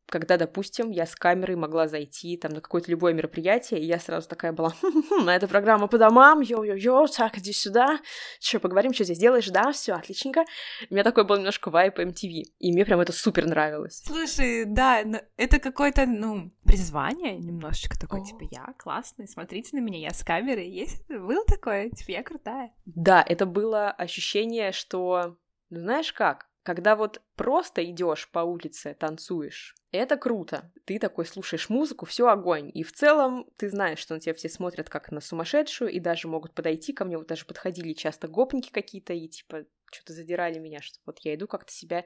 когда, допустим, я с камерой могла зайти там на какое-то любое мероприятие, и я сразу такая была, хм, эта программа по домам, йо-йо-йо, так, иди сюда, что, поговорим, что здесь делаешь, да, все отличненько. У меня такой был немножко вайп MTV, и мне прям это супер нравилось. Слушай, да, это какое-то, ну, призвание немножечко такое, типа, я классный, смотрите на меня, я с камерой, есть, было такое, типа, я крутая. Да, это было ощущение, что, ну, знаешь как, когда вот просто идешь по улице, танцуешь, это круто. Ты такой слушаешь музыку, все огонь. И в целом ты знаешь, что на тебя все смотрят как на сумасшедшую, и даже могут подойти ко мне. Вот даже подходили часто гопники какие-то, и типа что-то задирали меня, что вот я иду как-то себя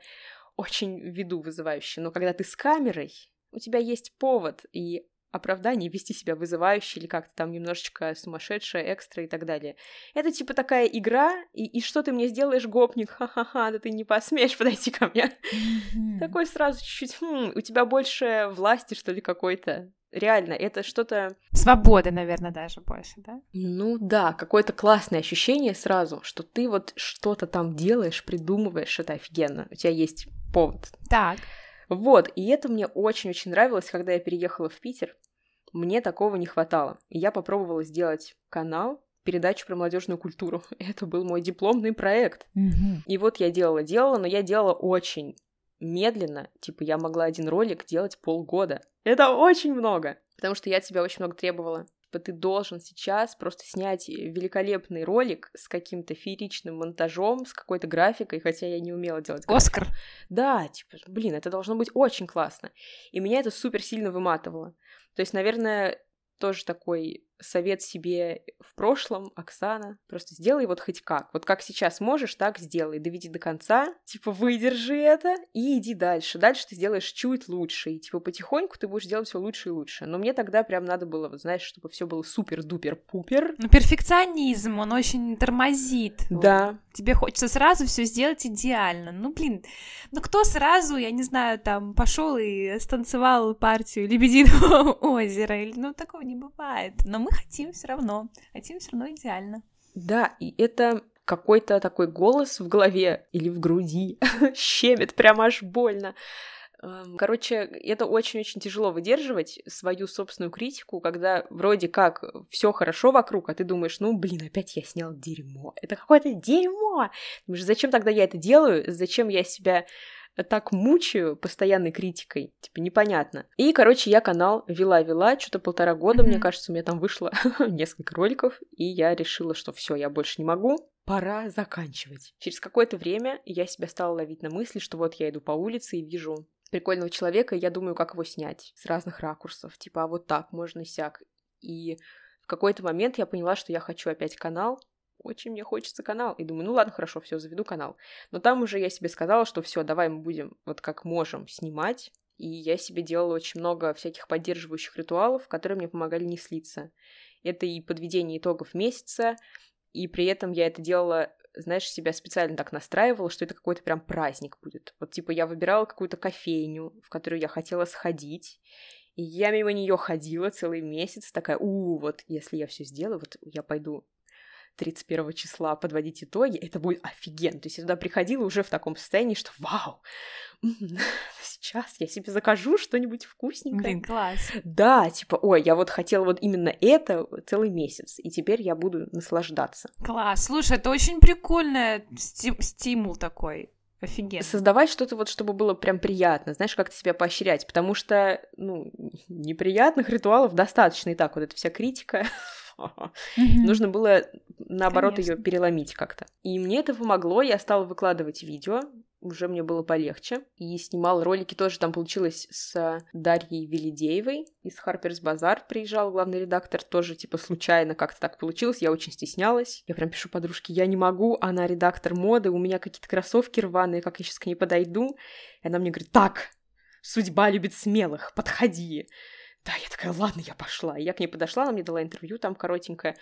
очень веду вызывающе. Но когда ты с камерой, у тебя есть повод, и оправдание вести себя вызывающе или как-то там немножечко сумасшедшая, экстра и так далее. Это типа такая игра, и, и что ты мне сделаешь, гопник? Ха-ха-ха, да ты не посмеешь подойти ко мне. Mm-hmm. Такой сразу чуть-чуть, хм, у тебя больше власти, что ли, какой-то. Реально, это что-то... Свободы, наверное, даже больше, да? Ну да, какое-то классное ощущение сразу, что ты вот что-то там делаешь, придумываешь, это офигенно. У тебя есть повод. Так. Вот, и это мне очень-очень нравилось, когда я переехала в Питер. Мне такого не хватало. И я попробовала сделать канал, передачу про молодежную культуру. Это был мой дипломный проект. Mm-hmm. И вот я делала-делала, но я делала очень медленно. Типа я могла один ролик делать полгода. Это очень много, потому что я от себя очень много требовала типа ты должен сейчас просто снять великолепный ролик с каким-то фееричным монтажом, с какой-то графикой, хотя я не умела делать графику. Оскар. Да, типа, блин, это должно быть очень классно. И меня это супер сильно выматывало. То есть, наверное, тоже такой совет себе в прошлом, Оксана, просто сделай вот хоть как. Вот как сейчас можешь, так сделай. Доведи до конца, типа выдержи это и иди дальше. Дальше ты сделаешь чуть лучше. И типа потихоньку ты будешь делать все лучше и лучше. Но мне тогда прям надо было, вот, знаешь, чтобы все было супер-дупер-пупер. Ну, перфекционизм, он очень тормозит. Да. Тебе хочется сразу все сделать идеально. Ну, блин, ну кто сразу, я не знаю, там, пошел и станцевал партию Лебединого озера? Или, ну, такого не бывает. Но мы хотим все равно, хотим все равно идеально. Да, и это какой-то такой голос в голове или в груди щемит прям аж больно. Эм, короче, это очень-очень тяжело выдерживать свою собственную критику, когда вроде как все хорошо вокруг, а ты думаешь, ну блин, опять я снял дерьмо. Это какое-то дерьмо. Думаешь, зачем тогда я это делаю? Зачем я себя так мучаю постоянной критикой, типа непонятно. И, короче, я канал вела-вела, что-то полтора года, mm-hmm. мне кажется, у меня там вышло несколько роликов, и я решила, что все, я больше не могу, пора заканчивать. Через какое-то время я себя стала ловить на мысли, что вот я иду по улице и вижу прикольного человека, и я думаю, как его снять с разных ракурсов, типа, а вот так, можно сяк. И в какой-то момент я поняла, что я хочу опять канал, очень мне хочется канал. И думаю, ну ладно, хорошо, все, заведу канал. Но там уже я себе сказала, что все, давай мы будем вот как можем снимать. И я себе делала очень много всяких поддерживающих ритуалов, которые мне помогали не слиться. Это и подведение итогов месяца, и при этом я это делала знаешь, себя специально так настраивала, что это какой-то прям праздник будет. Вот типа я выбирала какую-то кофейню, в которую я хотела сходить, и я мимо нее ходила целый месяц, такая, у, вот если я все сделаю, вот я пойду 31 числа подводить итоги, это будет офигенно. То есть я туда приходила уже в таком состоянии, что вау, сейчас я себе закажу что-нибудь вкусненькое. Блин, класс. Да, типа, ой, я вот хотела вот именно это целый месяц, и теперь я буду наслаждаться. Класс, слушай, это очень прикольный стим- стимул такой. Офигенно. Создавать что-то вот, чтобы было прям приятно, знаешь, как-то себя поощрять, потому что, ну, неприятных ритуалов достаточно и так, вот эта вся критика, Нужно было, наоборот, ее переломить как-то. И мне это помогло, я стала выкладывать видео, уже мне было полегче. И снимал ролики тоже там получилось с Дарьей Велидеевой из Harper's Bazaar приезжал главный редактор, тоже типа случайно как-то так получилось, я очень стеснялась. Я прям пишу подружке, я не могу, она редактор моды, у меня какие-то кроссовки рваные, как я сейчас к ней подойду. И она мне говорит, так, судьба любит смелых, подходи. Да, я такая, ладно, я пошла. И я к ней подошла, она мне дала интервью там коротенькое.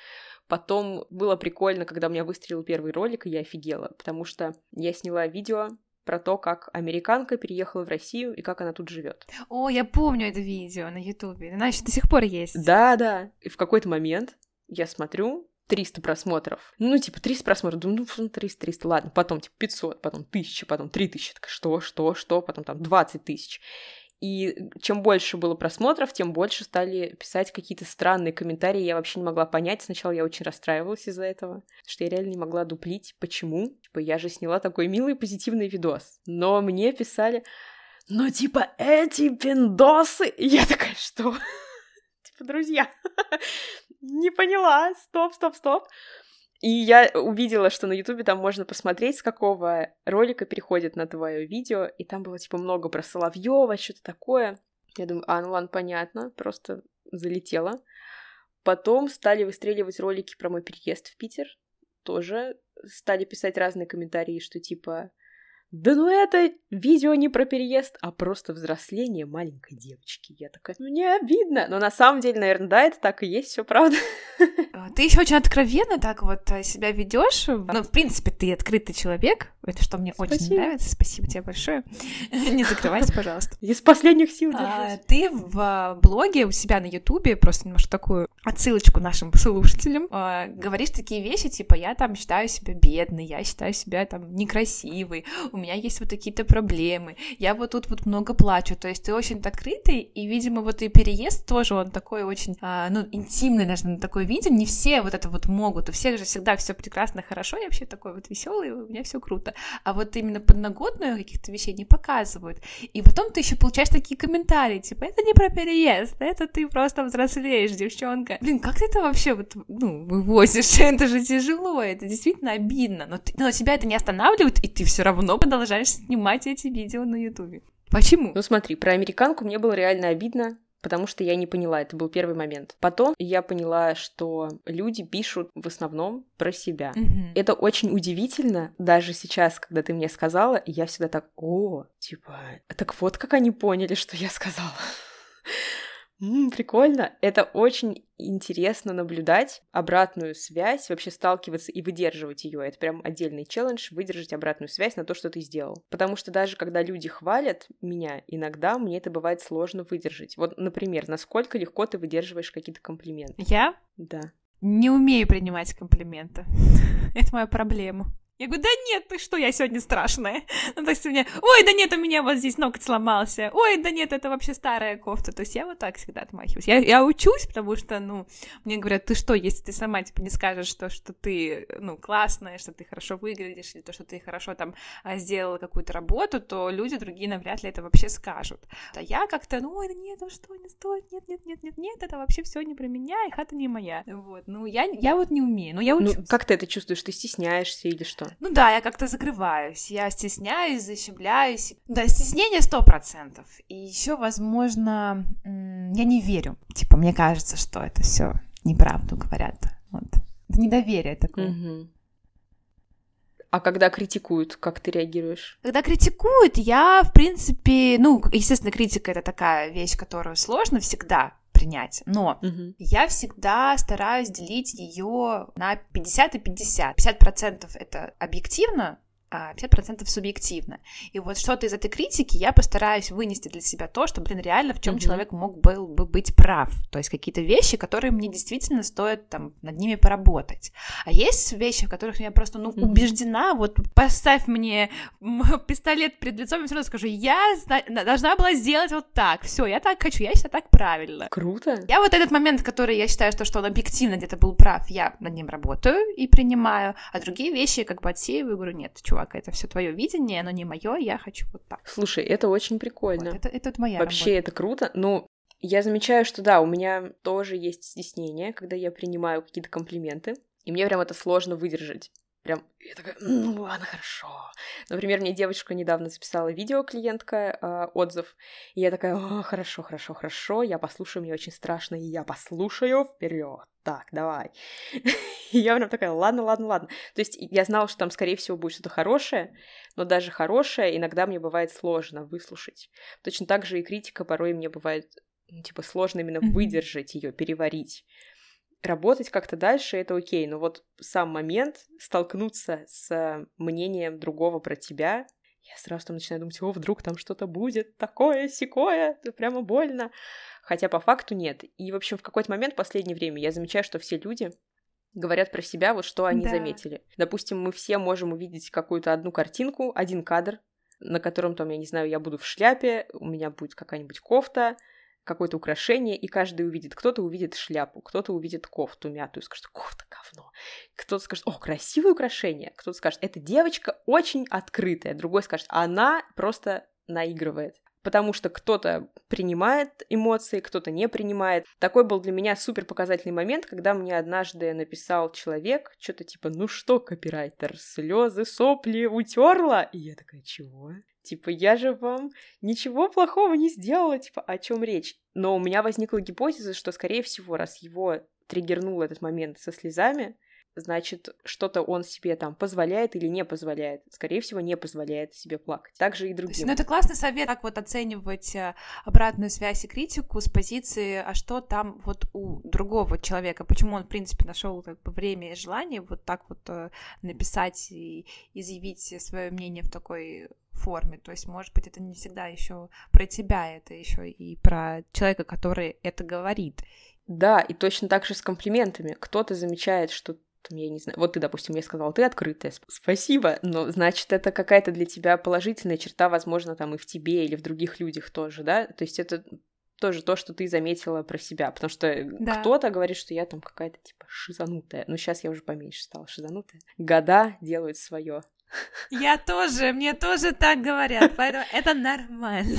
Потом было прикольно, когда у меня выстрелил первый ролик, и я офигела, потому что я сняла видео про то, как американка переехала в Россию и как она тут живет. О, я помню это видео на Ютубе. Она еще до сих пор есть. Да, да. И в какой-то момент я смотрю, 300 просмотров. Ну, типа, 300 просмотров. Думаю, ну, 300, 300, ладно. Потом, типа, 500, потом 1000, потом 3000. Так что, что, что? Потом там 20 тысяч. И чем больше было просмотров, тем больше стали писать какие-то странные комментарии. Я вообще не могла понять. Сначала я очень расстраивалась из-за этого, что я реально не могла дуплить. Почему? Типа, я же сняла такой милый позитивный видос. Но мне писали, ну, типа, эти пиндосы. Я такая, что? Типа, друзья, не поняла. Стоп, стоп, стоп. И я увидела, что на Ютубе там можно посмотреть, с какого ролика переходит на твое видео, и там было типа много про Соловьева, что-то такое. Я думаю, а, ну ладно, понятно, просто залетела. Потом стали выстреливать ролики про мой переезд в Питер. Тоже стали писать разные комментарии, что типа да ну это видео не про переезд, а просто взросление маленькой девочки. Я такая, ну не обидно. Но на самом деле, наверное, да, это так и есть, все правда. А, ты еще очень откровенно так вот э, себя ведешь. Ну, в принципе, ты открытый человек. Это что мне Спасибо. очень нравится. Спасибо тебе большое. Не закрывайся, пожалуйста. Из последних сил. А, ты в а, блоге у себя на Ютубе, просто немножко такую отсылочку нашим слушателям, говоришь такие вещи, типа, я там считаю себя бедной, я считаю себя там некрасивой, у меня есть вот такие-то проблемы, я вот тут вот много плачу, то есть ты очень открытый, и, видимо, вот и переезд тоже, он такой очень, а, ну, интимный, наверное, такой виден, не все вот это вот могут, у всех же всегда все прекрасно, хорошо, я вообще такой вот веселый, у меня все круто, а вот именно подноготную каких-то вещей не показывают, и потом ты еще получаешь такие комментарии, типа, это не про переезд, это ты просто взрослеешь, девчонка. Блин, как ты это вообще вот, ну, вывозишь? это же тяжело, это действительно обидно, но, ты, но тебя это не останавливает, и ты все равно продолжаешь снимать эти видео на Ютубе. Почему? Ну смотри, про американку мне было реально обидно, потому что я не поняла, это был первый момент. Потом я поняла, что люди пишут в основном про себя. Mm-hmm. Это очень удивительно, даже сейчас, когда ты мне сказала, я всегда так, о, типа, так вот как они поняли, что я сказала. М, прикольно. Это очень интересно наблюдать обратную связь, вообще сталкиваться и выдерживать ее. Это прям отдельный челлендж выдержать обратную связь на то, что ты сделал. Потому что даже когда люди хвалят меня, иногда мне это бывает сложно выдержать. Вот, например, насколько легко ты выдерживаешь какие-то комплименты? Я? Да. Не умею принимать комплименты. Это моя проблема. Я говорю, да нет, ты что, я сегодня страшная. Ну, то есть мне, ой, да нет, у меня вот здесь ноготь сломался. Ой, да нет, это вообще старая кофта. То есть я вот так всегда отмахиваюсь. Я, я учусь, потому что, ну, мне говорят, ты что, если ты сама, типа, не скажешь, что, что ты, ну, классная, что ты хорошо выглядишь, или то, что ты хорошо там а, сделала какую-то работу, то люди другие навряд ли это вообще скажут. А я как-то, ну, ой, да нет, ну что, не стоит, нет, нет, нет, нет, нет, это вообще все не про меня, и хата не моя. Вот, ну, я, я вот не умею, но я ну, учусь. Ну, как ты это чувствуешь? Ты стесняешься или что? Ну да, я как-то закрываюсь, я стесняюсь, защемляюсь. Да, стеснение сто процентов. И еще, возможно, я не верю. Типа, мне кажется, что это все неправду говорят. Вот. Это недоверие такое. Угу. А когда критикуют, как ты реагируешь? Когда критикуют, я, в принципе, ну, естественно, критика это такая вещь, которую сложно всегда принять. Но угу. я всегда стараюсь делить ее на 50 и 50. 50% это объективно, 50% субъективно. И вот что-то из этой критики я постараюсь вынести для себя то, что, блин, реально в чем mm-hmm. человек мог был бы быть прав. То есть какие-то вещи, которые мне действительно стоит там над ними поработать. А есть вещи, в которых я просто, ну, mm-hmm. убеждена, вот поставь мне пистолет перед лицом, и все равно скажу, я должна была сделать вот так. Все, я так хочу, я считаю так правильно. Круто. Я вот этот момент, который я считаю, что, что он объективно где-то был прав, я над ним работаю и принимаю, а другие вещи как бы отсеиваю, говорю, нет, чувак, чувак, это все твое видение, оно не мое, я хочу вот так. Слушай, это очень прикольно. Вот, это, это моя Вообще работа. это круто. Ну, я замечаю, что да, у меня тоже есть стеснение, когда я принимаю какие-то комплименты, и мне прям это сложно выдержать. Прям, я такая, ну ладно, хорошо. Например, мне девочка недавно записала видео, клиентка, э, отзыв, и я такая, О, хорошо, хорошо, хорошо, я послушаю, мне очень страшно, и я послушаю вперед. Так, давай. И я прям такая, ладно, ладно, ладно. То есть я знала, что там, скорее всего, будет что-то хорошее, но даже хорошее иногда мне бывает сложно выслушать. Точно так же и критика порой мне бывает, ну, типа, сложно именно выдержать ее, переварить работать как-то дальше, это окей, но вот сам момент столкнуться с мнением другого про тебя, я сразу там начинаю думать, о, вдруг там что-то будет такое, секое, это прямо больно. Хотя по факту нет. И, в общем, в какой-то момент в последнее время я замечаю, что все люди говорят про себя, вот что они да. заметили. Допустим, мы все можем увидеть какую-то одну картинку, один кадр, на котором там, я не знаю, я буду в шляпе, у меня будет какая-нибудь кофта, какое-то украшение, и каждый увидит. Кто-то увидит шляпу, кто-то увидит кофту мятую, скажет, кофта говно. Кто-то скажет, о, красивое украшение. Кто-то скажет, эта девочка очень открытая. Другой скажет, она просто наигрывает потому что кто-то принимает эмоции, кто-то не принимает. Такой был для меня супер показательный момент, когда мне однажды написал человек что-то типа «Ну что, копирайтер, слезы, сопли утерла?» И я такая «Чего?» Типа, я же вам ничего плохого не сделала, типа, о чем речь? Но у меня возникла гипотеза, что, скорее всего, раз его триггернул этот момент со слезами, значит, что-то он себе там позволяет или не позволяет. Скорее всего, не позволяет себе плакать. Также и другим. Есть, ну, это классный совет, как вот оценивать э, обратную связь и критику с позиции, а что там вот у другого человека, почему он, в принципе, нашел как бы время и желание вот так вот э, написать и изъявить свое мнение в такой форме. То есть, может быть, это не всегда еще про тебя, это еще и про человека, который это говорит. Да, и точно так же с комплиментами. Кто-то замечает, что там, я не знаю, вот ты, допустим, мне сказал, ты открытая, спасибо, но значит, это какая-то для тебя положительная черта, возможно, там и в тебе или в других людях тоже, да, то есть это тоже то, что ты заметила про себя, потому что да. кто-то говорит, что я там какая-то типа шизанутая, но сейчас я уже поменьше стала шизанутая. Года делают свое. Я тоже, мне тоже так говорят, поэтому это нормально.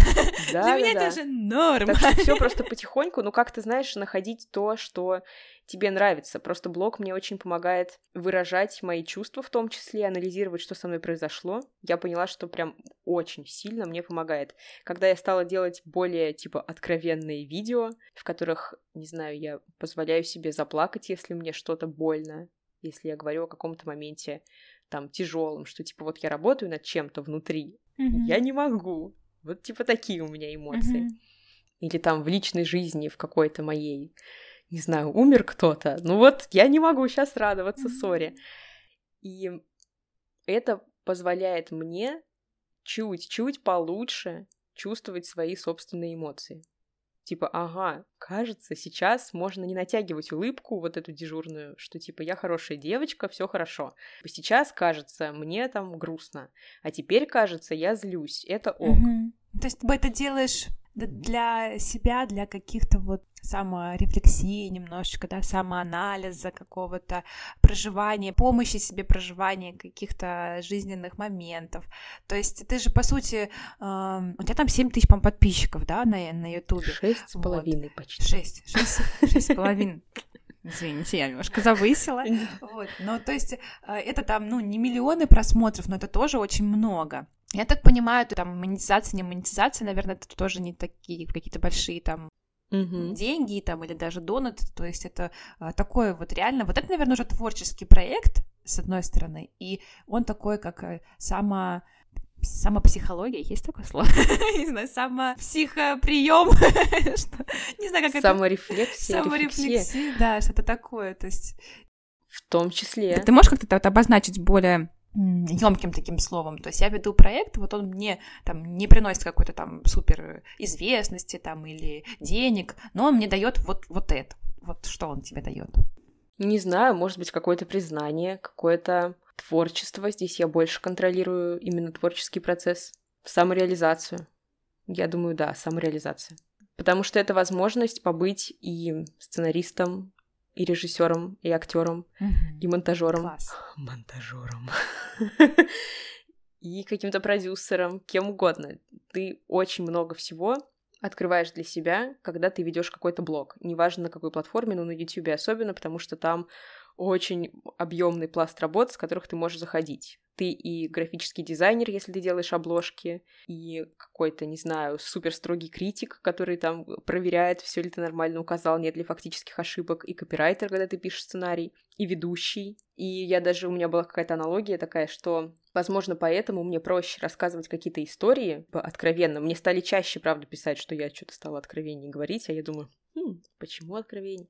Да, Для меня да. это уже норма. Так все просто потихоньку, ну как ты знаешь, находить то, что тебе нравится. Просто блог мне очень помогает выражать мои чувства, в том числе анализировать, что со мной произошло. Я поняла, что прям очень сильно мне помогает. Когда я стала делать более, типа, откровенные видео, в которых, не знаю, я позволяю себе заплакать, если мне что-то больно, если я говорю о каком-то моменте там тяжелым, что типа вот я работаю над чем-то внутри, mm-hmm. я не могу. Вот типа такие у меня эмоции. Mm-hmm. Или там в личной жизни, в какой-то моей, не знаю, умер кто-то. Ну вот я не могу сейчас радоваться mm-hmm. ссоре. И это позволяет мне чуть-чуть получше чувствовать свои собственные эмоции типа, ага, кажется, сейчас можно не натягивать улыбку вот эту дежурную, что типа я хорошая девочка, все хорошо. Сейчас кажется, мне там грустно, а теперь кажется, я злюсь, это ок. Угу. То есть ты это делаешь для себя, для каких-то вот саморефлексии немножечко, да, самоанализа какого-то проживания, помощи себе проживания каких-то жизненных моментов. То есть ты же, по сути, э, у тебя там 7 тысяч, по подписчиков, да, на, на Ютубе? Шесть с половиной почти. Шесть, шесть, шесть с половиной. Извините, я немножко завысила. Вот. Но то есть э, это там, ну, не миллионы просмотров, но это тоже очень много. Я так понимаю, там монетизация, не монетизация, наверное, это тоже не такие какие-то большие там угу. деньги там или даже донат, то есть это а, такое вот реально, вот это, наверное, уже творческий проект, с одной стороны, и он такой, как э, само самопсихология, есть такое слово? Не знаю, самопсихоприем, не знаю, как это... Саморефлексия, Саморефлексия, да, что-то такое, то есть... В том числе. Ты можешь как-то обозначить более емким таким словом. То есть я веду проект, вот он мне там не приносит какой-то там супер известности там или денег, но он мне дает вот, вот это. Вот что он тебе дает? Не знаю, может быть, какое-то признание, какое-то творчество. Здесь я больше контролирую именно творческий процесс. Самореализацию. Я думаю, да, самореализация. Потому что это возможность побыть и сценаристом, и режиссером, и актером, mm-hmm. и монтажером. Класс. Монтажером. и каким-то продюсером, кем угодно. Ты очень много всего открываешь для себя, когда ты ведешь какой-то блог. Неважно на какой платформе, но на YouTube особенно, потому что там очень объемный пласт работ, с которых ты можешь заходить. Ты и графический дизайнер, если ты делаешь обложки, и какой-то, не знаю, супер строгий критик, который там проверяет, все ли ты нормально указал, нет ли фактических ошибок, и копирайтер, когда ты пишешь сценарий, и ведущий. И я даже, у меня была какая-то аналогия такая, что, возможно, поэтому мне проще рассказывать какие-то истории откровенно. Мне стали чаще, правда, писать, что я что-то стала откровеннее говорить, а я думаю, хм, почему откровение?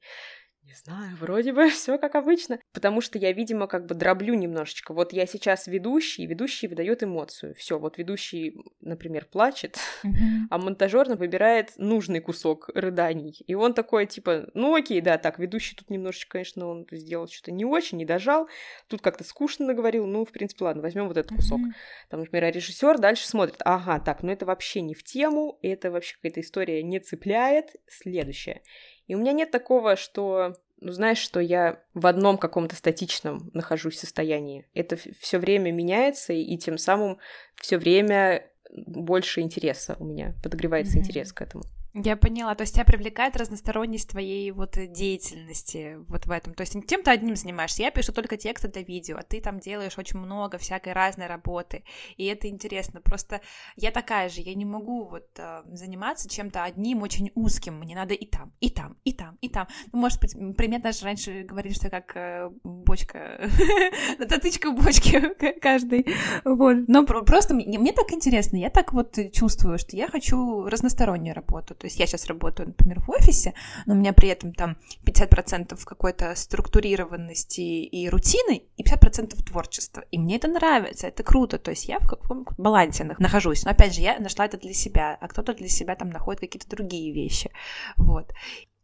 Не знаю, вроде бы все как обычно. Потому что я, видимо, как бы дроблю немножечко. Вот я сейчас ведущий, ведущий выдает эмоцию. Все, вот ведущий, например, плачет, а монтажер выбирает нужный кусок рыданий. И он такой, типа, ну окей, да, так, ведущий тут немножечко, конечно, он сделал что-то не очень, не дожал. Тут как-то скучно наговорил. Ну, в принципе, ладно, возьмем вот этот кусок. Там, например, а режиссер дальше смотрит, ага, так, ну это вообще не в тему, это вообще какая-то история не цепляет. Следующее. И у меня нет такого, что ну, знаешь, что я в одном каком-то статичном нахожусь состоянии. Это все время меняется, и тем самым все время больше интереса у меня, подогревается mm-hmm. интерес к этому. Я поняла, то есть тебя привлекает разносторонность твоей вот деятельности вот в этом. То есть тем ты одним занимаешься. Я пишу только тексты для видео, а ты там делаешь очень много всякой разной работы, и это интересно. Просто я такая же, я не могу вот э, заниматься чем-то одним очень узким. Мне надо и там, и там, и там, и там. Ну, может быть, пример даже раньше говорили, что как э, бочка, затычка бочки каждый. Вот. Но просто мне так интересно, я так вот чувствую, что я хочу разностороннюю работу. То есть я сейчас работаю, например, в офисе, но у меня при этом там 50% какой-то структурированности и рутины, и 50% творчества. И мне это нравится, это круто. То есть я в каком-то балансе нахожусь. Но опять же, я нашла это для себя, а кто-то для себя там находит какие-то другие вещи. Вот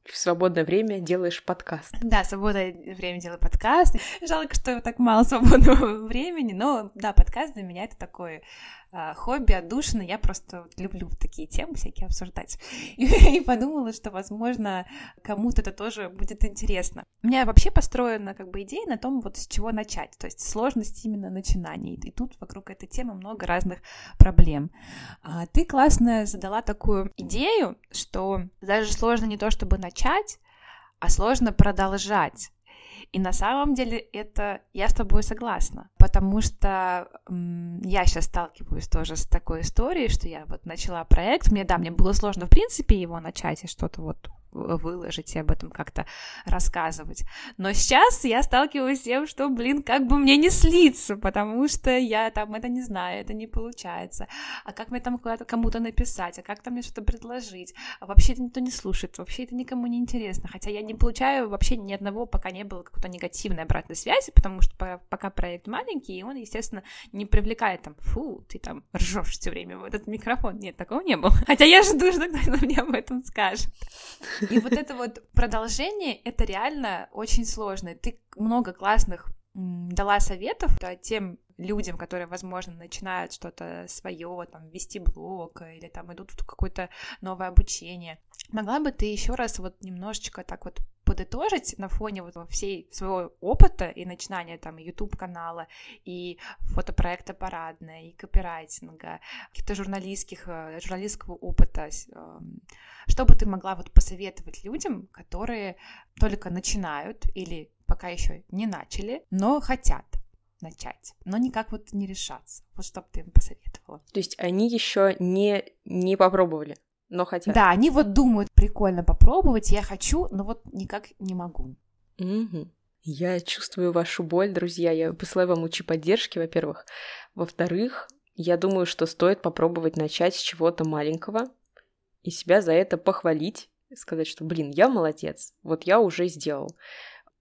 в свободное время делаешь подкаст. Да, в свободное время делаю подкаст. Жалко, что так мало свободного времени, но да, подкаст для меня это такое а, хобби, отдушина. Я просто люблю такие темы всякие обсуждать. И, и подумала, что, возможно, кому-то это тоже будет интересно. У меня вообще построена как бы идея на том, вот с чего начать. То есть сложность именно начинаний. И тут вокруг этой темы много разных проблем. А, ты классно задала такую идею, что даже сложно не то, чтобы начать, а сложно продолжать. И на самом деле это я с тобой согласна, потому что я сейчас сталкиваюсь тоже с такой историей, что я вот начала проект, мне да, мне было сложно в принципе его начать и что-то вот выложить и об этом как-то рассказывать. Но сейчас я сталкиваюсь с тем, что, блин, как бы мне не слиться, потому что я там это не знаю, это не получается. А как мне там кому-то написать, а как там мне что-то предложить? А вообще это никто не слушает, вообще это никому не интересно. Хотя я не получаю вообще ни одного, пока не было какой-то негативной обратной связи, потому что пока проект маленький, и он, естественно, не привлекает там, фу, ты там ржешь все время в этот микрофон. Нет, такого не было. Хотя я жду, что кто-то мне об этом скажет. И вот это вот продолжение, это реально очень сложно. Ты много классных дала советов тем людям, которые, возможно, начинают что-то свое, там, вести блог или там идут в какое-то новое обучение. Могла бы ты еще раз вот немножечко так вот подытожить на фоне вот всей своего опыта и начинания там YouTube-канала, и фотопроекта парадная, и копирайтинга, каких-то журналистских, э, журналистского опыта, эм, что бы ты могла вот посоветовать людям, которые только начинают или пока еще не начали, но хотят начать, но никак вот не решаться. Вот что бы ты им посоветовала? То есть они еще не, не попробовали, но хотят. Да, они вот думают, прикольно попробовать, я хочу, но вот никак не могу. Угу. Я чувствую вашу боль, друзья. Я посылаю вам лучи поддержки, во-первых. Во-вторых, я думаю, что стоит попробовать начать с чего-то маленького и себя за это похвалить, сказать, что, блин, я молодец, вот я уже сделал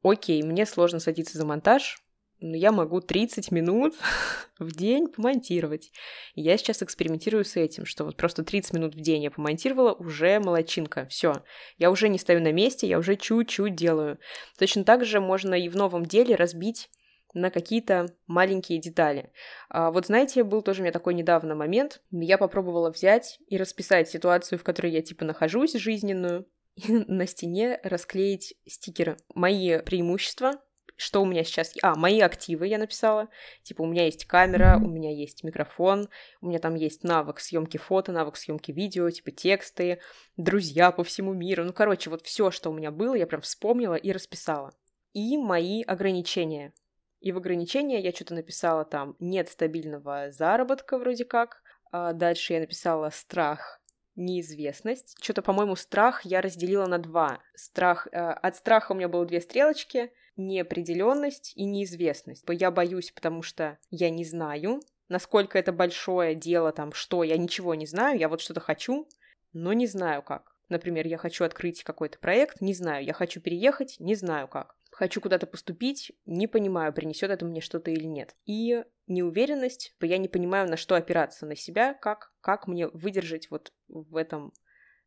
окей, мне сложно садиться за монтаж, я могу 30 минут в день помонтировать. Я сейчас экспериментирую с этим, что вот просто 30 минут в день я помонтировала, уже молочинка, все. Я уже не стою на месте, я уже чуть-чуть делаю. Точно так же можно и в новом деле разбить на какие-то маленькие детали. А вот знаете, был тоже у меня такой недавно момент. Я попробовала взять и расписать ситуацию, в которой я типа нахожусь, жизненную, и на стене расклеить стикеры. Мои преимущества, что у меня сейчас... А, мои активы я написала. Типа, у меня есть камера, у меня есть микрофон, у меня там есть навык съемки фото, навык съемки видео, типа тексты, друзья по всему миру. Ну, короче, вот все, что у меня было, я прям вспомнила и расписала. И мои ограничения. И в ограничения я что-то написала там «нет стабильного заработка» вроде как. А дальше я написала «страх неизвестность. Что-то, по-моему, страх я разделила на два. Страх, э, от страха у меня было две стрелочки, неопределенность и неизвестность. Я боюсь, потому что я не знаю, насколько это большое дело, там, что, я ничего не знаю, я вот что-то хочу, но не знаю как. Например, я хочу открыть какой-то проект, не знаю, я хочу переехать, не знаю как. Хочу куда-то поступить, не понимаю, принесет это мне что-то или нет. И неуверенность, я не понимаю, на что опираться, на себя, как, как мне выдержать вот в этом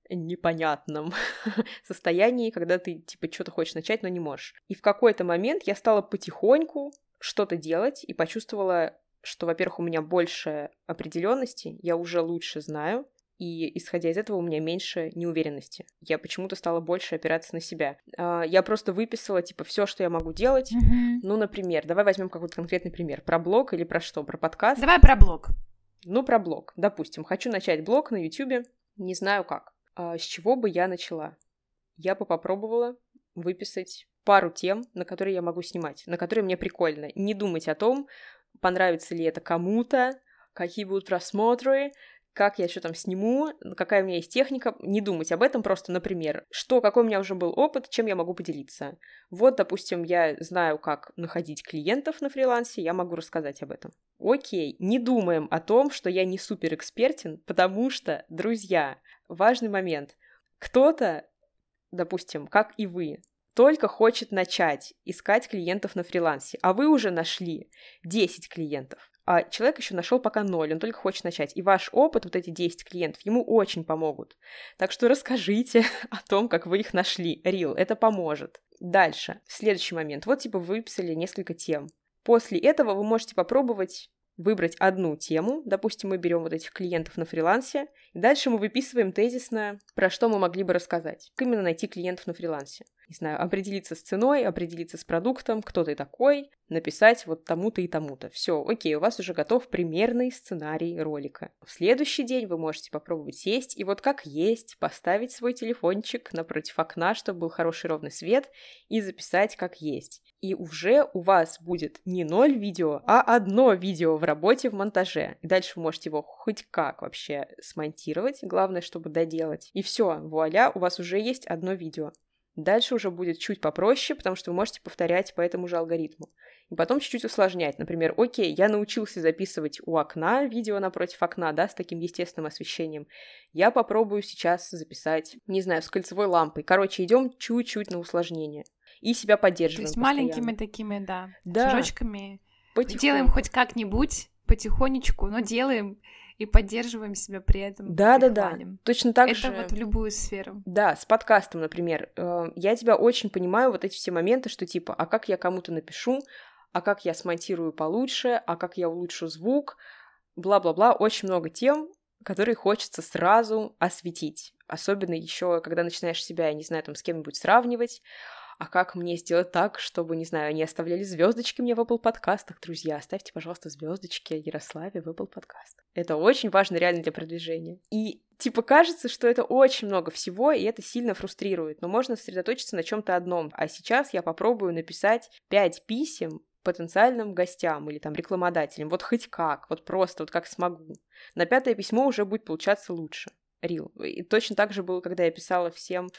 непонятном состоянии, когда ты, типа, что-то хочешь начать, но не можешь. И в какой-то момент я стала потихоньку что-то делать и почувствовала, что, во-первых, у меня больше определенности, я уже лучше знаю, и исходя из этого у меня меньше неуверенности. Я почему-то стала больше опираться на себя. А, я просто выписала, типа, все, что я могу делать. Mm-hmm. Ну, например, давай возьмем какой-то конкретный пример. Про блог или про что? Про подкаст? Давай про блог. Ну, про блог. Допустим, хочу начать блог на YouTube, не знаю как. А с чего бы я начала? Я бы попробовала выписать пару тем, на которые я могу снимать, на которые мне прикольно. Не думать о том, понравится ли это кому-то, какие будут просмотры, как я что там сниму, какая у меня есть техника, не думать об этом просто, например, что, какой у меня уже был опыт, чем я могу поделиться. Вот, допустим, я знаю, как находить клиентов на фрилансе, я могу рассказать об этом. Окей, не думаем о том, что я не супер экспертен, потому что, друзья, важный момент. Кто-то, допустим, как и вы, только хочет начать искать клиентов на фрилансе, а вы уже нашли 10 клиентов а человек еще нашел пока ноль, он только хочет начать. И ваш опыт, вот эти 10 клиентов, ему очень помогут. Так что расскажите о том, как вы их нашли. Рил, это поможет. Дальше, следующий момент. Вот типа вы выписали несколько тем. После этого вы можете попробовать выбрать одну тему, допустим, мы берем вот этих клиентов на фрилансе, и дальше мы выписываем тезисно, про что мы могли бы рассказать. Как именно найти клиентов на фрилансе. Не знаю, определиться с ценой, определиться с продуктом, кто ты такой, написать вот тому-то и тому-то. Все, окей, у вас уже готов примерный сценарий ролика. В следующий день вы можете попробовать сесть и вот как есть поставить свой телефончик напротив окна, чтобы был хороший ровный свет, и записать как есть и уже у вас будет не ноль видео, а одно видео в работе в монтаже. И дальше вы можете его хоть как вообще смонтировать, главное, чтобы доделать. И все, вуаля, у вас уже есть одно видео. Дальше уже будет чуть попроще, потому что вы можете повторять по этому же алгоритму. И потом чуть-чуть усложнять. Например, окей, я научился записывать у окна видео напротив окна, да, с таким естественным освещением. Я попробую сейчас записать, не знаю, с кольцевой лампой. Короче, идем чуть-чуть на усложнение и себя поддерживаем. То есть постоянно. маленькими такими, да, да. шажочками. Потихоньку. Делаем хоть как-нибудь, потихонечку, но делаем и поддерживаем себя при этом. Да, да, да. Точно так Это же. Это вот в любую сферу. Да, с подкастом, например. Э, я тебя очень понимаю, вот эти все моменты, что типа, а как я кому-то напишу, а как я смонтирую получше, а как я улучшу звук, бла-бла-бла. Очень много тем, которые хочется сразу осветить. Особенно еще, когда начинаешь себя, я не знаю, там с кем-нибудь сравнивать, а как мне сделать так, чтобы, не знаю, они оставляли звездочки мне в Apple подкастах, друзья, оставьте, пожалуйста, звездочки Ярославе в Apple подкастах. Это очень важно реально для продвижения. И типа кажется, что это очень много всего, и это сильно фрустрирует, но можно сосредоточиться на чем-то одном. А сейчас я попробую написать пять писем потенциальным гостям или там рекламодателям, вот хоть как, вот просто, вот как смогу. На пятое письмо уже будет получаться лучше. Рил. И точно так же было, когда я писала всем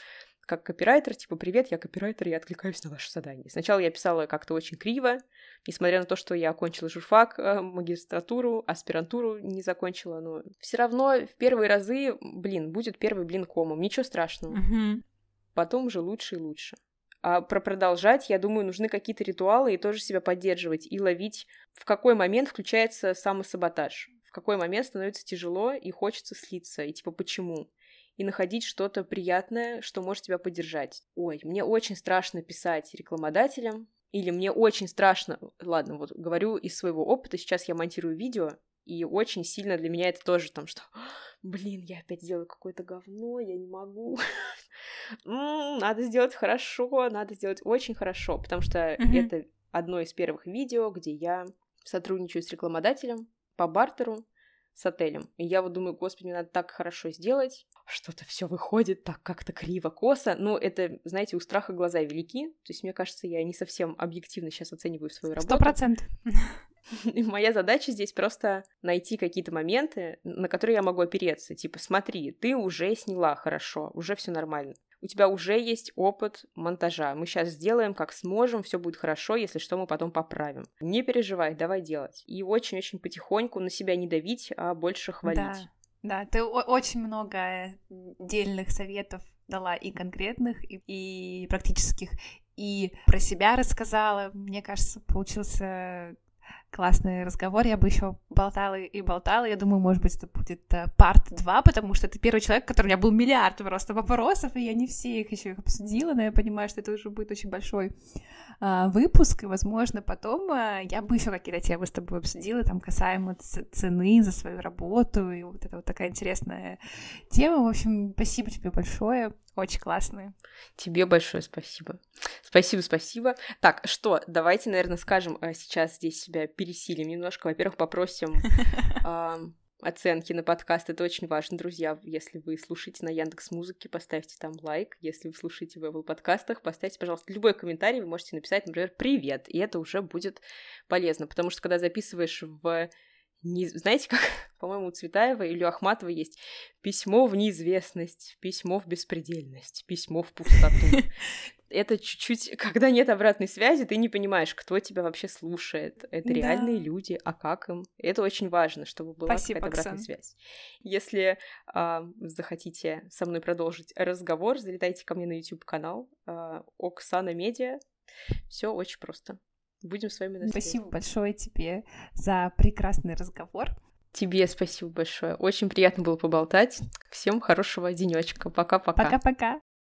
как копирайтер, типа, привет, я копирайтер, я откликаюсь на ваше задание. Сначала я писала как-то очень криво, несмотря на то, что я окончила журфак, э, магистратуру, аспирантуру не закончила, но все равно в первые разы, блин, будет первый блин комом, ничего страшного. Mm-hmm. Потом уже лучше и лучше. А про продолжать, я думаю, нужны какие-то ритуалы и тоже себя поддерживать и ловить, в какой момент включается самосаботаж, в какой момент становится тяжело и хочется слиться, и типа почему и находить что-то приятное, что может тебя поддержать. Ой, мне очень страшно писать рекламодателям, или мне очень страшно, ладно, вот говорю из своего опыта, сейчас я монтирую видео, и очень сильно для меня это тоже там, что, блин, я опять делаю какое-то говно, я не могу. Надо сделать хорошо, надо сделать очень хорошо, потому что это одно из первых видео, где я сотрудничаю с рекламодателем по бартеру, с отелем. И я вот думаю, господи, мне надо так хорошо сделать, что-то все выходит так как-то криво-косо. Ну, это, знаете, у страха глаза велики. То есть, мне кажется, я не совсем объективно сейчас оцениваю свою работу. Сто процентов. И моя задача здесь просто найти какие-то моменты, на которые я могу опереться. Типа, смотри, ты уже сняла хорошо, уже все нормально у тебя уже есть опыт монтажа. Мы сейчас сделаем, как сможем, все будет хорошо, если что, мы потом поправим. Не переживай, давай делать. И очень-очень потихоньку на себя не давить, а больше хвалить. Да. Да, ты очень много дельных советов дала и конкретных, и, и практических, и про себя рассказала. Мне кажется, получился классный разговор. Я бы еще болтала и болтала. Я думаю, может быть, это будет парт 2, потому что ты первый человек, который у меня был миллиард просто вопросов, и я не все их еще обсудила, но я понимаю, что это уже будет очень большой а, выпуск, и, возможно, потом а, я бы еще какие-то темы с тобой обсудила, там, касаемо цены за свою работу, и вот это вот такая интересная тема. В общем, спасибо тебе большое, очень классные. Тебе большое спасибо. Спасибо, спасибо. Так, что, давайте, наверное, скажем сейчас здесь себя пересилим немножко. Во-первых, попросим оценки на подкаст. Это очень важно, друзья. Если вы слушаете на Яндекс Музыке, поставьте там лайк. Если вы слушаете в Apple подкастах, поставьте, пожалуйста, любой комментарий. Вы можете написать, например, «Привет», и это уже будет полезно, потому что когда записываешь в не... Знаете, как, по-моему, у Цветаева или у Ахматова есть письмо в неизвестность, письмо в беспредельность, письмо в пустоту. Это чуть-чуть, когда нет обратной связи, ты не понимаешь, кто тебя вообще слушает. Это да. реальные люди, а как им? Это очень важно, чтобы была Спасибо, какая-то обратная связь. Если а, захотите со мной продолжить разговор, залетайте ко мне на YouTube канал а, Оксана Медиа. Все очень просто. Будем с вами на связи. Спасибо большое тебе за прекрасный разговор. Тебе спасибо большое. Очень приятно было поболтать. Всем хорошего денечка. Пока-пока. Пока-пока.